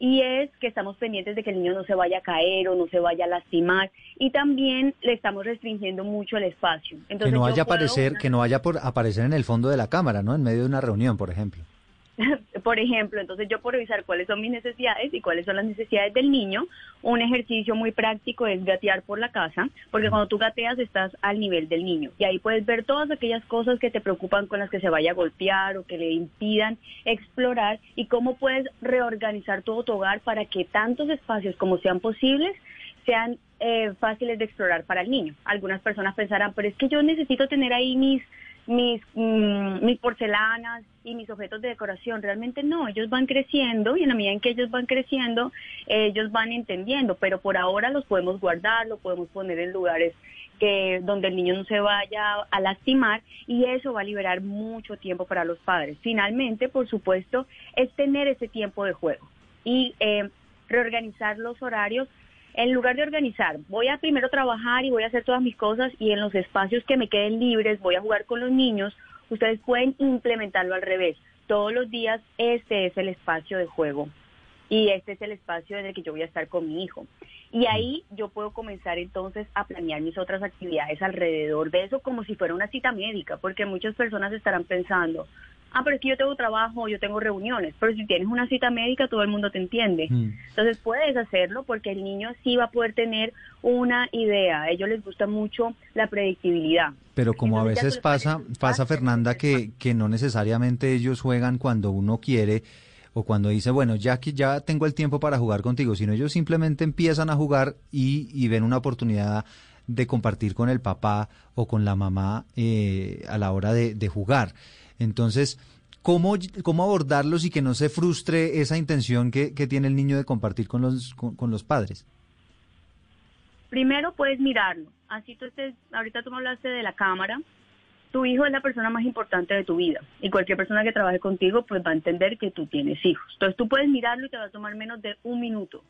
y es que estamos pendientes de que el niño no se vaya a caer o no se vaya a lastimar y también le estamos restringiendo mucho el espacio. que no vaya a puedo- aparecer, que no vaya por aparecer en el fondo de la cámara, ¿no? En medio de una reunión, por ejemplo. por ejemplo, entonces yo por revisar cuáles son mis necesidades y cuáles son las necesidades del niño, un ejercicio muy práctico es gatear por la casa, porque cuando tú gateas estás al nivel del niño y ahí puedes ver todas aquellas cosas que te preocupan con las que se vaya a golpear o que le impidan explorar y cómo puedes reorganizar todo tu hogar para que tantos espacios como sean posibles sean eh, fáciles de explorar para el niño. Algunas personas pensarán, pero es que yo necesito tener ahí mis mis, mm, mis porcelanas y mis objetos de decoración. Realmente no, ellos van creciendo y en la medida en que ellos van creciendo, ellos van entendiendo, pero por ahora los podemos guardar, los podemos poner en lugares que donde el niño no se vaya a lastimar y eso va a liberar mucho tiempo para los padres. Finalmente, por supuesto, es tener ese tiempo de juego y eh, reorganizar los horarios en lugar de organizar, voy a primero trabajar y voy a hacer todas mis cosas y en los espacios que me queden libres voy a jugar con los niños, ustedes pueden implementarlo al revés. Todos los días este es el espacio de juego y este es el espacio en el que yo voy a estar con mi hijo. Y ahí yo puedo comenzar entonces a planear mis otras actividades alrededor de eso como si fuera una cita médica, porque muchas personas estarán pensando, ah, pero es que yo tengo trabajo, yo tengo reuniones, pero si tienes una cita médica todo el mundo te entiende. Mm. Entonces puedes hacerlo porque el niño sí va a poder tener una idea. A ellos les gusta mucho la predictibilidad. Pero como a Entonces, veces pasa, pones pasa Fernanda, que, que no necesariamente ellos juegan cuando uno quiere o cuando dice, bueno, ya que ya tengo el tiempo para jugar contigo, sino ellos simplemente empiezan a jugar y, y ven una oportunidad de compartir con el papá o con la mamá eh, a la hora de, de jugar. Entonces, ¿cómo, ¿cómo abordarlos y que no se frustre esa intención que, que tiene el niño de compartir con los, con, los padres? Primero puedes mirarlo. Así tú estés, ahorita tú me hablaste de la cámara. Tu hijo es la persona más importante de tu vida y cualquier persona que trabaje contigo pues va a entender que tú tienes hijos. Entonces tú puedes mirarlo y te va a tomar menos de un minuto.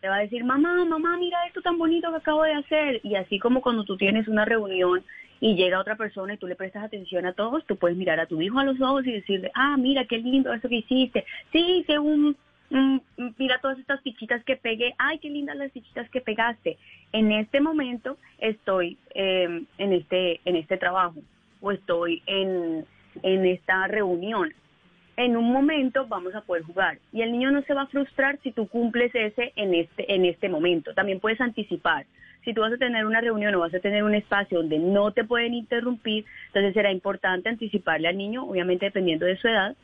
Te va a decir, mamá, mamá, mira esto tan bonito que acabo de hacer. Y así como cuando tú tienes una reunión y llega otra persona y tú le prestas atención a todos, tú puedes mirar a tu hijo a los ojos y decirle, ah, mira, qué lindo eso que hiciste. Sí, hice un, mira todas estas fichitas que pegué. Ay, qué lindas las fichitas que pegaste. En este momento estoy eh, en este en este trabajo o estoy en, en esta reunión en un momento vamos a poder jugar y el niño no se va a frustrar si tú cumples ese en este en este momento. También puedes anticipar. Si tú vas a tener una reunión o vas a tener un espacio donde no te pueden interrumpir, entonces será importante anticiparle al niño, obviamente dependiendo de su edad,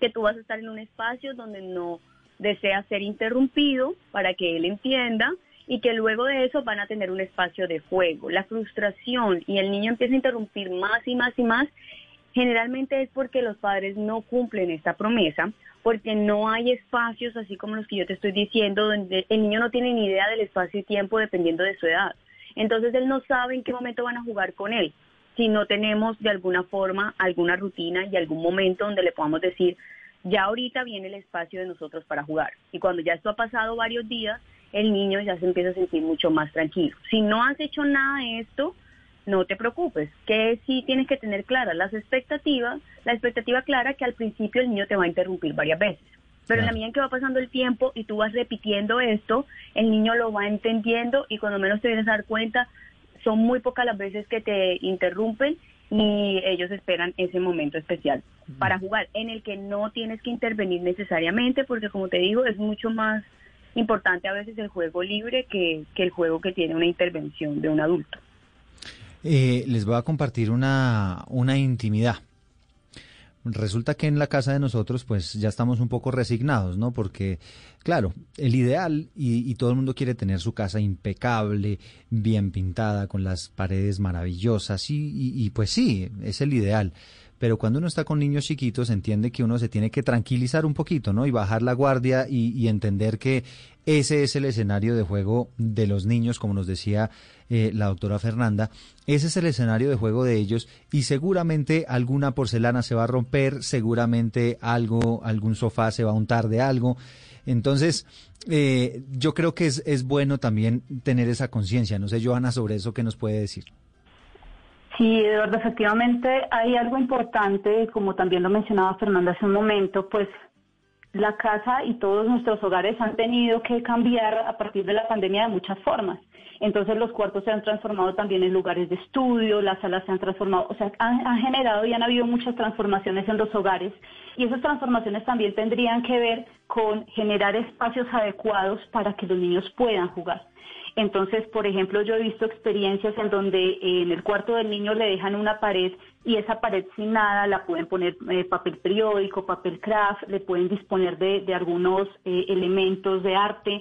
que tú vas a estar en un espacio donde no desea ser interrumpido para que él entienda y que luego de eso van a tener un espacio de juego. La frustración y el niño empieza a interrumpir más y más y más generalmente es porque los padres no cumplen esta promesa, porque no hay espacios así como los que yo te estoy diciendo, donde el niño no tiene ni idea del espacio y tiempo dependiendo de su edad. Entonces él no sabe en qué momento van a jugar con él. Si no tenemos de alguna forma alguna rutina y algún momento donde le podamos decir, ya ahorita viene el espacio de nosotros para jugar. Y cuando ya esto ha pasado varios días, el niño ya se empieza a sentir mucho más tranquilo. Si no has hecho nada de esto, no te preocupes, que sí tienes que tener claras las expectativas, la expectativa clara que al principio el niño te va a interrumpir varias veces. Pero en la medida en que va pasando el tiempo y tú vas repitiendo esto, el niño lo va entendiendo y cuando menos te vienes a dar cuenta, son muy pocas las veces que te interrumpen y ellos esperan ese momento especial para jugar, en el que no tienes que intervenir necesariamente, porque como te digo, es mucho más importante a veces el juego libre que, que el juego que tiene una intervención de un adulto. Eh, les voy a compartir una, una intimidad. Resulta que en la casa de nosotros pues ya estamos un poco resignados, ¿no? Porque, claro, el ideal y, y, todo el mundo quiere tener su casa impecable, bien pintada, con las paredes maravillosas y, y, y pues sí, es el ideal pero cuando uno está con niños chiquitos entiende que uno se tiene que tranquilizar un poquito, ¿no? Y bajar la guardia y, entender que ese es el escenario de juego de los niños, como nos decía eh, la doctora Fernanda. Ese es el escenario de juego de ellos y seguramente alguna porcelana se va a romper, seguramente algo, algún sofá se va a untar de algo. Entonces, eh, yo creo que es, es bueno también tener esa conciencia. No sé, Joana, sobre eso, ¿qué nos puede decir? Sí, Eduardo, efectivamente hay algo importante, como también lo mencionaba Fernanda hace un momento, pues la casa y todos nuestros hogares han tenido que cambiar a partir de la pandemia de muchas formas. Entonces los cuartos se han transformado también en lugares de estudio, las salas se han transformado, o sea, han, han, generado y han habido muchas transformaciones en los hogares y esas transformaciones también tendrían que ver con generar espacios adecuados para que los niños puedan jugar. Entonces, por ejemplo, yo he visto experiencias en donde en el cuarto del niño le dejan una pared y esa pared sin nada la pueden poner eh, papel periódico, papel craft, le pueden disponer de, de algunos eh, elementos de arte.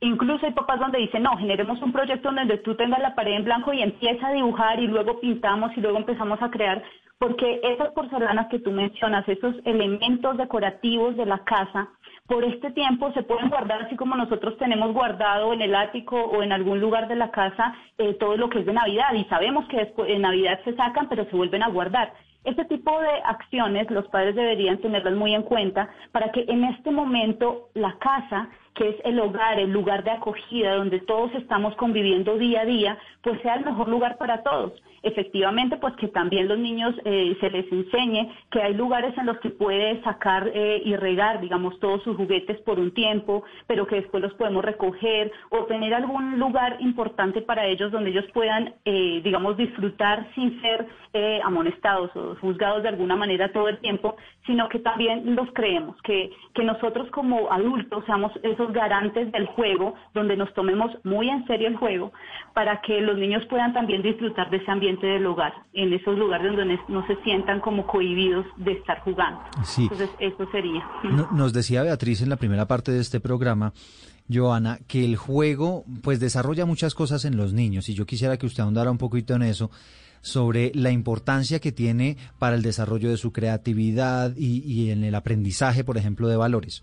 Incluso hay papás donde dicen, no, generemos un proyecto donde tú tengas la pared en blanco y empieza a dibujar y luego pintamos y luego empezamos a crear, porque esas porcelanas que tú mencionas, esos elementos decorativos de la casa, por este tiempo se pueden guardar así como nosotros tenemos guardado en el ático o en algún lugar de la casa eh, todo lo que es de Navidad y sabemos que después, en Navidad se sacan pero se vuelven a guardar. Este tipo de acciones los padres deberían tenerlas muy en cuenta para que en este momento la casa, que es el hogar, el lugar de acogida donde todos estamos conviviendo día a día, pues sea el mejor lugar para todos efectivamente, pues que también los niños eh, se les enseñe que hay lugares en los que puede sacar eh, y regar, digamos, todos sus juguetes por un tiempo, pero que después los podemos recoger o tener algún lugar importante para ellos donde ellos puedan, eh, digamos, disfrutar sin ser amonestados o juzgados de alguna manera todo el tiempo, sino que también los creemos, que, que nosotros como adultos seamos esos garantes del juego, donde nos tomemos muy en serio el juego, para que los niños puedan también disfrutar de ese ambiente del hogar, en esos lugares donde no se sientan como cohibidos de estar jugando. Sí. Entonces, eso sería. No, nos decía Beatriz en la primera parte de este programa, Joana, que el juego pues desarrolla muchas cosas en los niños y yo quisiera que usted ahondara un poquito en eso sobre la importancia que tiene para el desarrollo de su creatividad y, y en el aprendizaje, por ejemplo, de valores.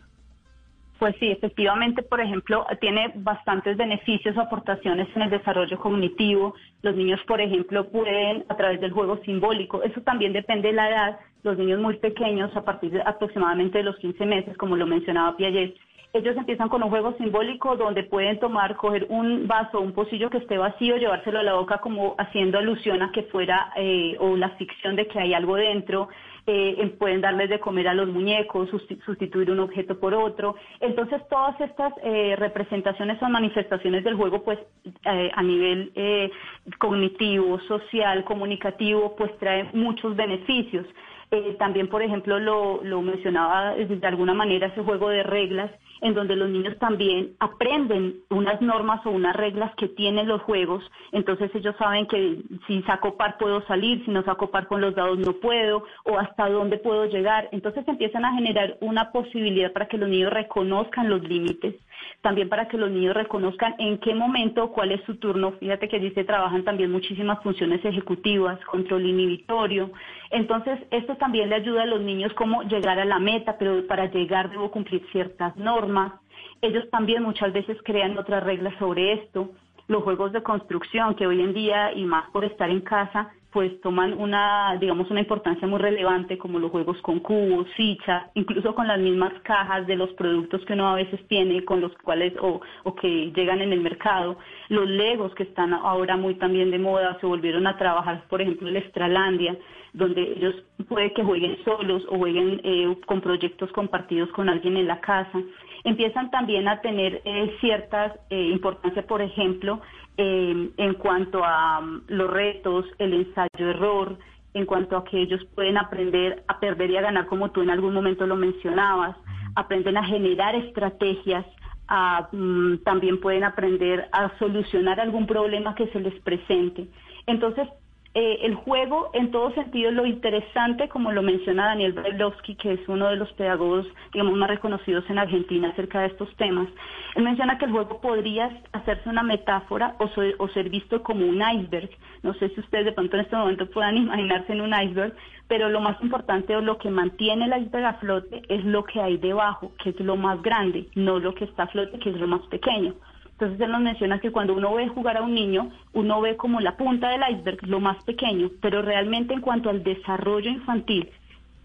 Pues sí, efectivamente, por ejemplo, tiene bastantes beneficios o aportaciones en el desarrollo cognitivo. Los niños, por ejemplo, pueden a través del juego simbólico, eso también depende de la edad, los niños muy pequeños, a partir de aproximadamente de los 15 meses, como lo mencionaba Piaget, ellos empiezan con un juego simbólico donde pueden tomar, coger un vaso, un pocillo que esté vacío, llevárselo a la boca como haciendo alusión a que fuera eh, o la ficción de que hay algo dentro. Eh, pueden darles de comer a los muñecos, sustituir un objeto por otro. Entonces, todas estas eh, representaciones o manifestaciones del juego, pues eh, a nivel eh, cognitivo, social, comunicativo, pues traen muchos beneficios. Eh, también, por ejemplo, lo, lo mencionaba de alguna manera ese juego de reglas en donde los niños también aprenden unas normas o unas reglas que tienen los juegos, entonces ellos saben que si saco par puedo salir, si no saco par con los dados no puedo, o hasta dónde puedo llegar, entonces empiezan a generar una posibilidad para que los niños reconozcan los límites, también para que los niños reconozcan en qué momento, cuál es su turno, fíjate que allí se trabajan también muchísimas funciones ejecutivas, control inhibitorio, entonces esto también le ayuda a los niños cómo llegar a la meta, pero para llegar debo cumplir ciertas normas, ellos también muchas veces crean otras reglas sobre esto. Los juegos de construcción que hoy en día, y más por estar en casa, pues toman una, digamos, una importancia muy relevante como los juegos con cubos, fichas, incluso con las mismas cajas de los productos que uno a veces tiene, con los cuales, o, o que llegan en el mercado. Los legos que están ahora muy también de moda, se volvieron a trabajar, por ejemplo, el Estralandia, donde ellos puede que jueguen solos o jueguen eh, con proyectos compartidos con alguien en la casa empiezan también a tener eh, ciertas eh, importancia, por ejemplo, eh, en cuanto a um, los retos, el ensayo-error, en cuanto a que ellos pueden aprender a perder y a ganar, como tú en algún momento lo mencionabas, aprenden a generar estrategias, a, um, también pueden aprender a solucionar algún problema que se les presente. Entonces, eh, el juego en todo sentido, lo interesante, como lo menciona Daniel Brailovsky, que es uno de los pedagogos, digamos, más reconocidos en Argentina acerca de estos temas, él menciona que el juego podría hacerse una metáfora o, so- o ser visto como un iceberg. No sé si ustedes de pronto en este momento puedan imaginarse en un iceberg, pero lo más importante o lo que mantiene el iceberg a flote es lo que hay debajo, que es lo más grande, no lo que está a flote, que es lo más pequeño. Entonces él nos menciona que cuando uno ve jugar a un niño, uno ve como la punta del iceberg, lo más pequeño, pero realmente en cuanto al desarrollo infantil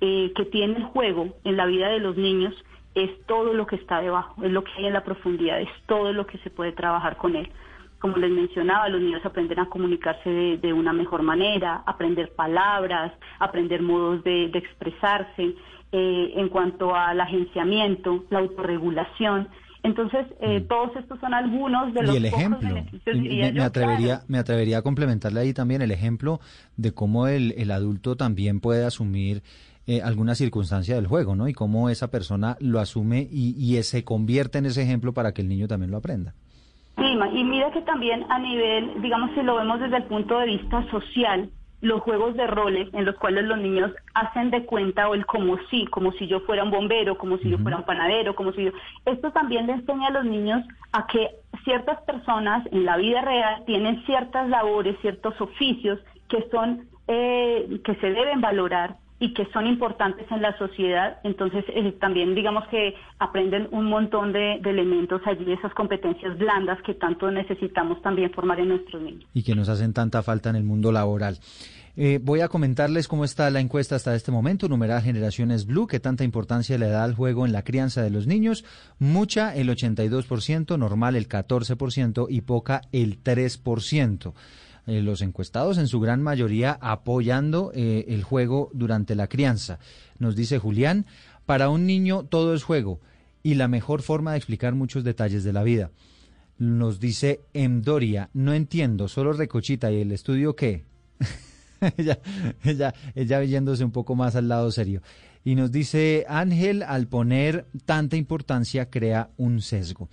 eh, que tiene el juego en la vida de los niños, es todo lo que está debajo, es lo que hay en la profundidad, es todo lo que se puede trabajar con él. Como les mencionaba, los niños aprenden a comunicarse de, una mejor manera, aprender palabras, aprender modos de, de expresarse, eh, en cuanto al agenciamiento, la autorregulación. Entonces, eh, todos estos son algunos de los Y el pocos ejemplo, beneficios, y diría me, atrevería, claro. me atrevería a complementarle ahí también el ejemplo de cómo el, el adulto también puede asumir eh, alguna circunstancia del juego, ¿no? Y cómo esa persona lo asume y, y se convierte en ese ejemplo para que el niño también lo aprenda. Sí, y mira que también a nivel, digamos, si lo vemos desde el punto de vista social, los juegos de roles en los cuales los niños hacen de cuenta o el como si, como si yo fuera un bombero, como si yo fuera un panadero, como si yo... Esto también le enseña a los niños a que ciertas personas en la vida real tienen ciertas labores, ciertos oficios que son, eh, que se deben valorar y que son importantes en la sociedad, entonces eh, también digamos que aprenden un montón de, elementos allí, esas competencias blandas que tanto necesitamos también formar en nuestros niños. y que nos hacen tanta falta en el mundo laboral. Eh, voy a comentarles cómo está la encuesta hasta este momento. Numeral Generaciones Blue, qué tanta importancia le da al juego en la crianza de los niños. Mucha, el 82%, normal, el 14% y poca, el 3%. Eh, los encuestados en su gran mayoría apoyando eh, el juego durante la crianza. Nos dice Julián, para un niño todo es juego y la mejor forma de explicar muchos detalles de la vida. Nos dice Emdoria, no entiendo, solo Recochita y el estudio qué. ella, ella, ella yéndose un poco más al lado serio. Y nos dice Ángel, al poner tanta importancia crea un sesgo.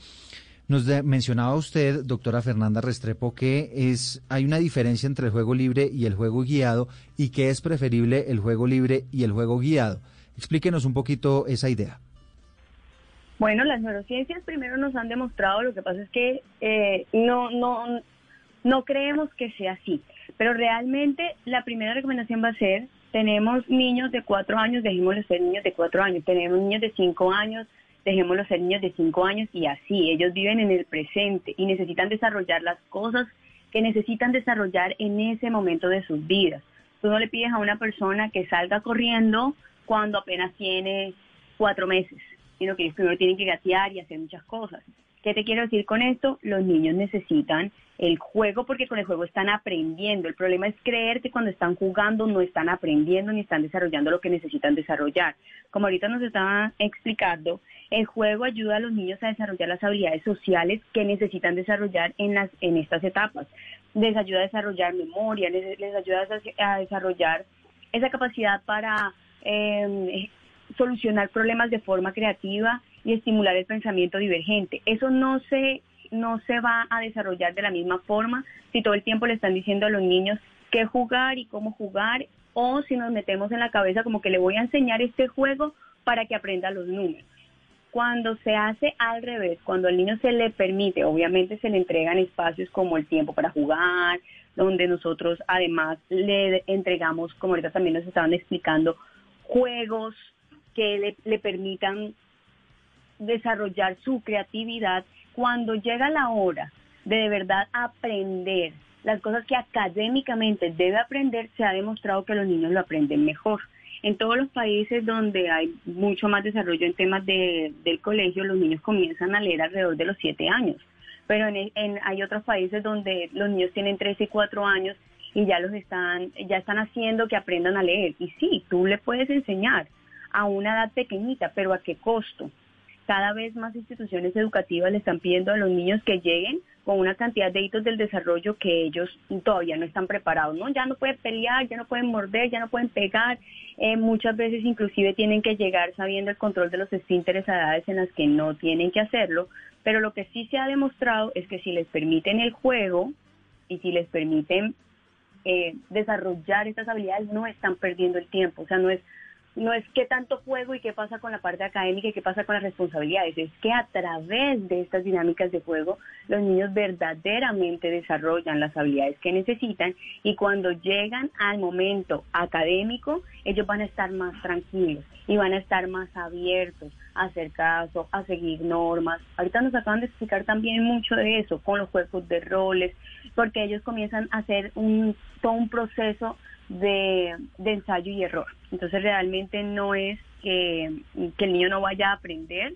Nos mencionaba usted, doctora Fernanda Restrepo, que es hay una diferencia entre el juego libre y el juego guiado y que es preferible el juego libre y el juego guiado. Explíquenos un poquito esa idea. Bueno, las neurociencias primero nos han demostrado, lo que pasa es que eh, no, no, no creemos que sea así, pero realmente la primera recomendación va a ser, tenemos niños de cuatro años, dejémoslos ser niños de cuatro años, tenemos niños de cinco años, dejémoslos ser niños de cinco años y así, ellos viven en el presente y necesitan desarrollar las cosas que necesitan desarrollar en ese momento de sus vidas. Tú no le pides a una persona que salga corriendo cuando apenas tiene cuatro meses, sino que ellos primero tienen que gatear y hacer muchas cosas. ¿Qué te quiero decir con esto? Los niños necesitan el juego porque con el juego están aprendiendo. El problema es creer que cuando están jugando no están aprendiendo ni están desarrollando lo que necesitan desarrollar. Como ahorita nos estaba explicando, el juego ayuda a los niños a desarrollar las habilidades sociales que necesitan desarrollar en, las, en estas etapas. Les ayuda a desarrollar memoria, les, les ayuda a desarrollar esa capacidad para eh, solucionar problemas de forma creativa y estimular el pensamiento divergente. Eso no se, no se va a desarrollar de la misma forma si todo el tiempo le están diciendo a los niños qué jugar y cómo jugar, o si nos metemos en la cabeza como que le voy a enseñar este juego para que aprenda los números. Cuando se hace al revés, cuando al niño se le permite, obviamente se le entregan espacios como el tiempo para jugar, donde nosotros además le entregamos, como ahorita también nos estaban explicando, juegos que le, le permitan desarrollar su creatividad. Cuando llega la hora de de verdad aprender las cosas que académicamente debe aprender, se ha demostrado que los niños lo aprenden mejor. En todos los países donde hay mucho más desarrollo en temas de, del colegio, los niños comienzan a leer alrededor de los siete años. Pero en, en- hay otros países donde los niños tienen tres y cuatro años y ya los están, ya están haciendo que aprendan a leer. Y sí, tú le puedes enseñar a una edad pequeñita, pero ¿a qué costo? Cada vez más instituciones educativas le están pidiendo a los niños que lleguen con una cantidad de hitos del desarrollo que ellos todavía no están preparados, ¿no? Ya no pueden pelear, ya no pueden morder, ya no pueden pegar. Eh, muchas veces inclusive tienen que llegar sabiendo el control de los esfínteres a edades en las que no tienen que hacerlo, pero lo que sí se ha demostrado es que si les permiten el juego y si les permiten eh, desarrollar estas habilidades no están perdiendo el tiempo, o sea, no es no es qué tanto juego y qué pasa con la parte académica y qué pasa con las responsabilidades, es que a través de estas dinámicas de juego los niños verdaderamente desarrollan las habilidades que necesitan y cuando llegan al momento académico ellos van a estar más tranquilos y van a estar más abiertos a hacer caso, a seguir normas. Ahorita nos acaban de explicar también mucho de eso con los juegos de roles, porque ellos comienzan a hacer un, todo un proceso de, ensayo y error. Entonces realmente no es que, que el niño no vaya a aprender,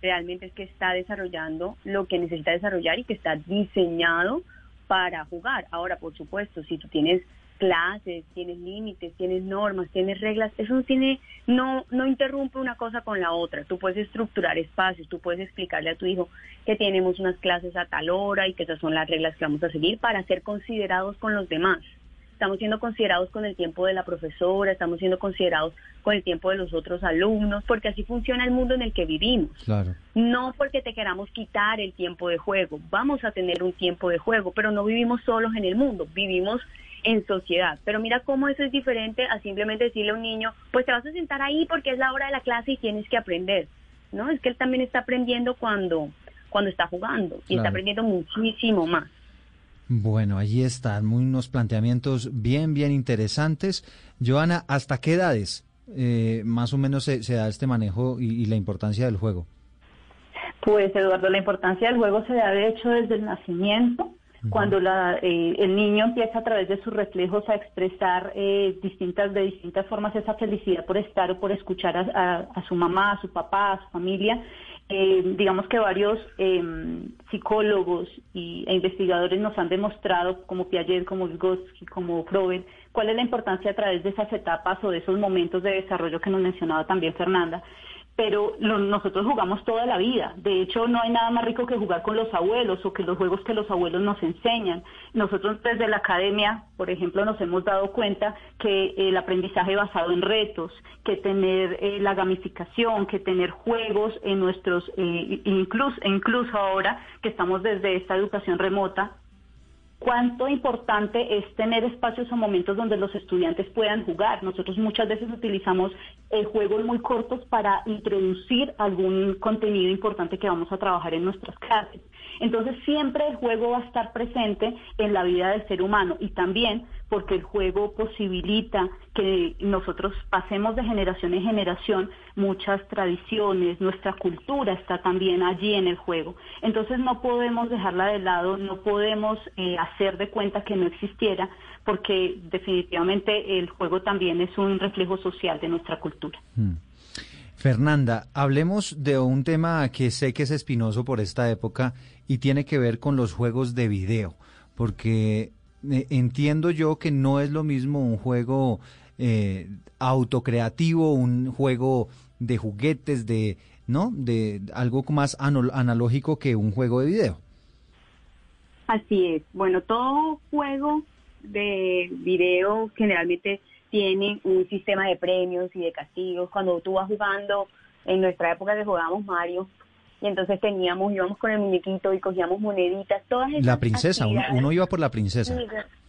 realmente es que está desarrollando lo que necesita desarrollar y que está diseñado para jugar. Ahora, por supuesto, si tú tienes clases, tienes límites, tienes normas, tienes reglas, eso no tiene, no, no interrumpe una cosa con la otra. Tú puedes estructurar espacios, tú puedes explicarle a tu hijo que tenemos unas clases a tal hora y que esas son las reglas que vamos a seguir para ser considerados con los demás estamos siendo considerados con el tiempo de la profesora, estamos siendo considerados con el tiempo de los otros alumnos, porque así funciona el mundo en el que vivimos. Claro. No porque te queramos quitar el tiempo de juego, vamos a tener un tiempo de juego, pero no vivimos solos en el mundo, vivimos en sociedad. Pero mira cómo eso es diferente a simplemente decirle a un niño, pues te vas a sentar ahí porque es la hora de la clase y tienes que aprender. No, es que él también está aprendiendo cuando cuando está jugando y está aprendiendo muchísimo más. Bueno, allí están muy unos planteamientos bien, bien interesantes. Joana, ¿hasta qué edades eh, más o menos se, se da este manejo y, y la importancia del juego? Pues Eduardo, la importancia del juego se da de hecho desde el nacimiento, cuando la, eh, el niño empieza a través de sus reflejos a expresar eh, distintas de distintas formas esa felicidad por estar o por escuchar a, a- a su mamá, a su papá, a su familia. Eh, digamos que varios eh, psicólogos y, e investigadores nos han demostrado, como Piaget, como Vygotsky, como Freud, cuál es la importancia a través de esas etapas o de esos momentos de desarrollo que nos mencionaba también Fernanda pero lo- nosotros jugamos toda la vida. De hecho, no hay nada más rico que jugar con los abuelos o que los juegos que los abuelos nos enseñan. Nosotros desde la academia, por ejemplo, nos hemos dado cuenta que el aprendizaje basado en retos, que tener eh, la gamificación, que tener juegos en nuestros, eh, incluso, incluso ahora que estamos desde esta educación remota, cuánto importante es tener espacios o momentos donde los estudiantes puedan jugar. Nosotros muchas veces utilizamos eh, juegos muy cortos para introducir algún contenido importante que vamos a trabajar en nuestras clases. Entonces siempre el juego va a estar presente en la vida del ser humano y también porque el juego posibilita que nosotros pasemos de generación en generación muchas tradiciones, nuestra cultura está también allí en el juego. Entonces no podemos dejarla de lado, no podemos eh, hacer de cuenta que no existiera, porque definitivamente el juego también es un reflejo social de nuestra cultura. Hmm. Fernanda, hablemos de un tema que sé que es espinoso por esta época y tiene que ver con los juegos de video, porque eh, entiendo yo que no es lo mismo un juego eh, autocreativo, un juego de juguetes, de no, de algo más analógico que un juego de video. Así es. Bueno, todo juego de video generalmente tiene un sistema de premios y de castigos. Cuando tú vas jugando, en nuestra época que jugábamos Mario, y entonces teníamos, íbamos con el muñequito y cogíamos moneditas, todas esas La princesa, uno, iba por la princesa.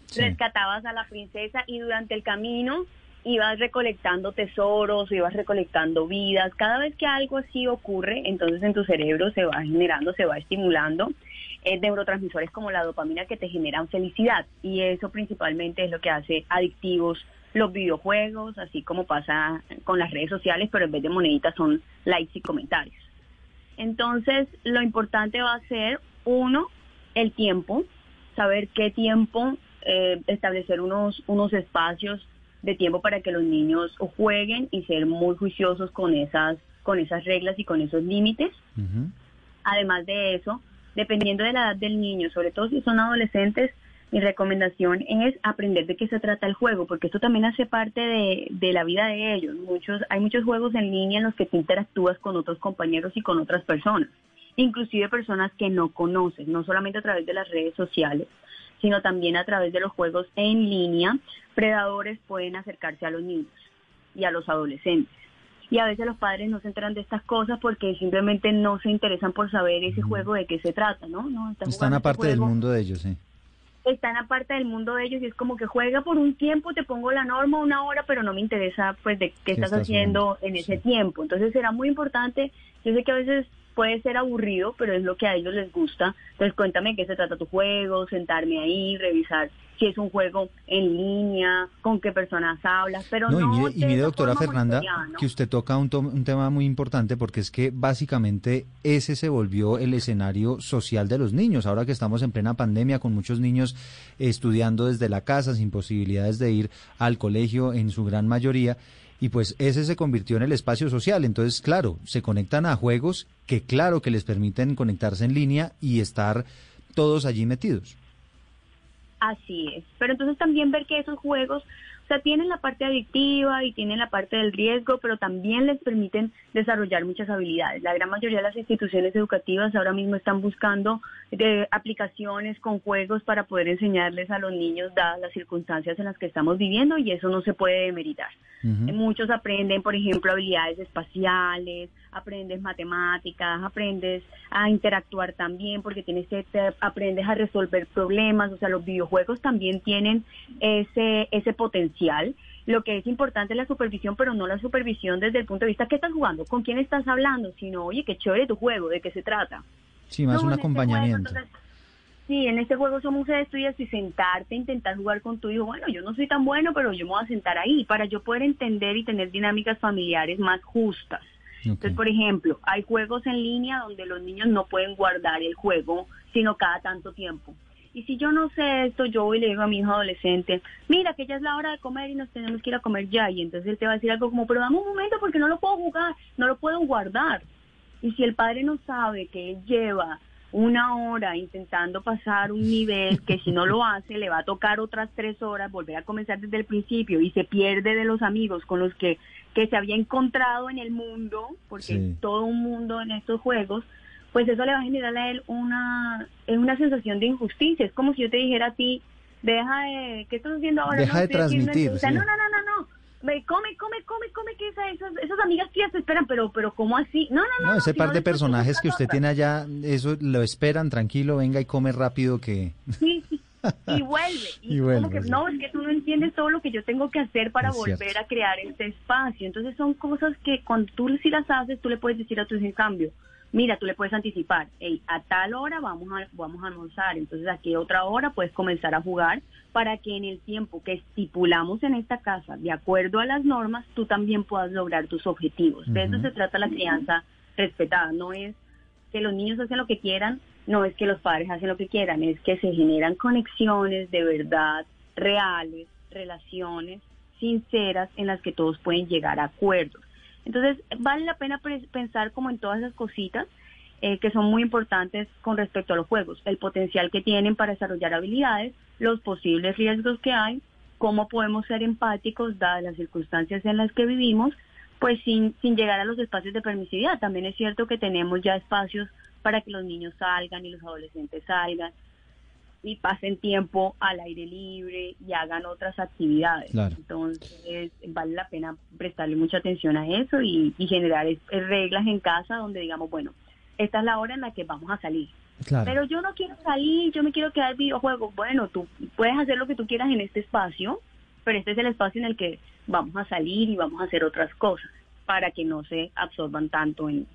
Sí. rescatabas a la princesa y durante el camino ibas recolectando tesoros, ibas recolectando vidas. Cada vez que algo así ocurre, entonces en tu cerebro se va generando, se va estimulando eh, neurotransmisores como la dopamina que te generan felicidad. Y eso principalmente es lo que hace adictivos los videojuegos, así como pasa con las redes sociales, pero en vez de moneditas son likes y comentarios. Entonces, lo importante va a ser, uno, el tiempo, saber qué tiempo, eh, establecer unos, unos espacios de tiempo para que los niños jueguen y ser muy juiciosos con esas, con esas reglas y con esos límites. Además de eso, dependiendo de la edad del niño, sobre todo si son adolescentes, mi recomendación es aprender de qué se trata el juego, porque esto también hace parte de, de la vida de ellos. Muchos, hay muchos juegos en línea en los que tú interactúas con otros compañeros y con otras personas, inclusive personas que no conoces, no solamente a través de las redes sociales, sino también a través de los juegos en línea. Predadores pueden acercarse a los niños y a los adolescentes. Y a veces los padres no se enteran de estas cosas porque simplemente no se interesan por saber ese juego de qué se trata, ¿no? no Están ese aparte del mundo de ellos, sí. Están aparte del mundo de ellos y es como que juega por un tiempo, te pongo la norma una hora, pero no me interesa pues de qué, estás, estás haciendo en ese tiempo. Entonces será muy importante, yo sé que a veces puede ser aburrido, pero es lo que a ellos les gusta. Entonces cuéntame qué se trata tu juego, sentarme ahí, revisar si es un juego en línea, con qué personas hablas, pero no, No, y mire, de doctora Fernanda, que usted toca un, to- un tema muy importante porque es que básicamente ese se volvió el escenario social de los niños. Ahora que estamos en plena pandemia con muchos niños estudiando desde la casa sin posibilidades de ir al colegio en su gran mayoría. Y pues ese se convirtió en el espacio social. Entonces, claro, se conectan a juegos que claro que les permiten conectarse en línea y estar todos allí metidos. Así es. Pero entonces también ver que esos juegos, sea, tienen la parte adictiva y tienen la parte del riesgo, pero también les permiten desarrollar muchas habilidades. La gran mayoría de las instituciones educativas ahora mismo están buscando de aplicaciones con juegos para poder enseñarles a los niños dadas las circunstancias en las que estamos viviendo y eso no se puede demeritar. Muchos aprenden, por ejemplo, habilidades espaciales, aprendes matemáticas, aprendes a interactuar también porque tienes que te- aprendes a resolver problemas, o sea, los videojuegos también tienen ese ese potencial. Lo que es importante es la supervisión, pero no la supervisión desde el punto de vista ¿qué estás jugando? ¿Con quién estás hablando? Sino, oye, qué chévere tu juego, ¿de qué se trata? Sí, más No, un este juego, acompañamiento. entonces, sí, en este juego somos esto y así sentarte, intentar jugar con tu hijo. Bueno, yo no soy tan bueno, pero yo me voy a sentar ahí para yo poder entender y tener dinámicas familiares más justas. Entonces, por ejemplo, hay juegos en línea donde los niños no pueden guardar el juego, sino cada tanto tiempo. Y si yo no sé esto, yo voy y le digo a mi hijo adolescente, mira que ya es la hora de comer y nos tenemos que ir a comer ya. Y entonces él te va a decir algo como, pero dame un momento porque no lo puedo jugar, no lo puedo guardar. Y si el padre no sabe que él lleva una hora intentando pasar un nivel que si no lo hace le va a tocar otras tres horas volver a comenzar desde el principio y se pierde de los amigos con los que, que se había encontrado en el mundo, porque Sí. todo un mundo en estos juegos, pues eso le va a generar a él una, es una sensación de injusticia. Es como si yo te dijera a ti, deja de, ¿qué estás haciendo ahora? Deja de estoy haciendo transmitir, entrevista". sí. No, no, no, no, no. Come, come, come, come, que esa- esas, esas amigas tuyas te esperan, pero, pero ¿cómo así? No, no, no. No, ese par no, de personajes que usted tiene allá, eso lo esperan, tranquilo, venga y come rápido que... Sí. Y vuelve. Y, vuelve, como que, sí. no, es que tú no entiendes todo lo que yo tengo que hacer para Es volver cierto. a crear este espacio. Entonces son cosas que cuando tú sí las haces, tú le puedes decir a tu hijo en cambio, mira, tú le puedes anticipar, hey, a tal hora vamos a, vamos a almorzar, entonces a qué otra hora puedes comenzar a jugar para que en el tiempo que estipulamos en esta casa, de acuerdo a las normas, tú también puedas lograr tus objetivos. De eso se trata la crianza respetada, no es que los niños hacen lo que quieran, no es que los padres hacen lo que quieran, es que se generan conexiones de verdad, reales, relaciones sinceras en las que todos pueden llegar a acuerdos. Entonces, vale la pena pensar como en todas esas cositas eh, que son muy importantes con respecto a los juegos, el potencial que tienen para desarrollar habilidades, los posibles riesgos que hay, cómo podemos ser empáticos dadas las circunstancias en las que vivimos, pues sin, sin llegar a los espacios de permisividad. También es cierto que tenemos ya espacios para que los niños salgan y los adolescentes salgan y pasen tiempo al aire libre y hagan otras actividades. Claro. Entonces, vale la pena prestarle mucha atención a eso y, y generar es- reglas en casa donde digamos, bueno, esta es la hora en la que vamos a salir. Claro. Pero yo no quiero salir, yo me quiero quedar videojuegos. Bueno, tú puedes hacer lo que tú quieras en este espacio, pero este es el espacio en el que vamos a salir y vamos a hacer otras cosas para que no se absorban tanto en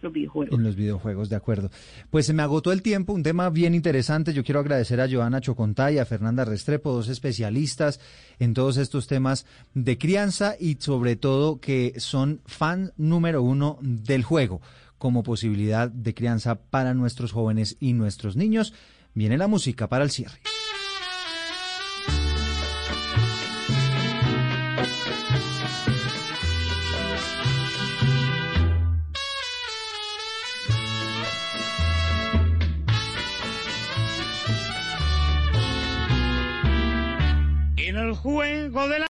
los videojuegos. En los videojuegos, de acuerdo. Pues se me agotó el tiempo, un tema bien interesante. Yo quiero agradecer a Joana Chocontay a Fernanda Restrepo, dos especialistas en todos estos temas de crianza y sobre todo que son fan número uno del juego como posibilidad de crianza para nuestros jóvenes y nuestros niños. Viene la música para el cierre. Juego de la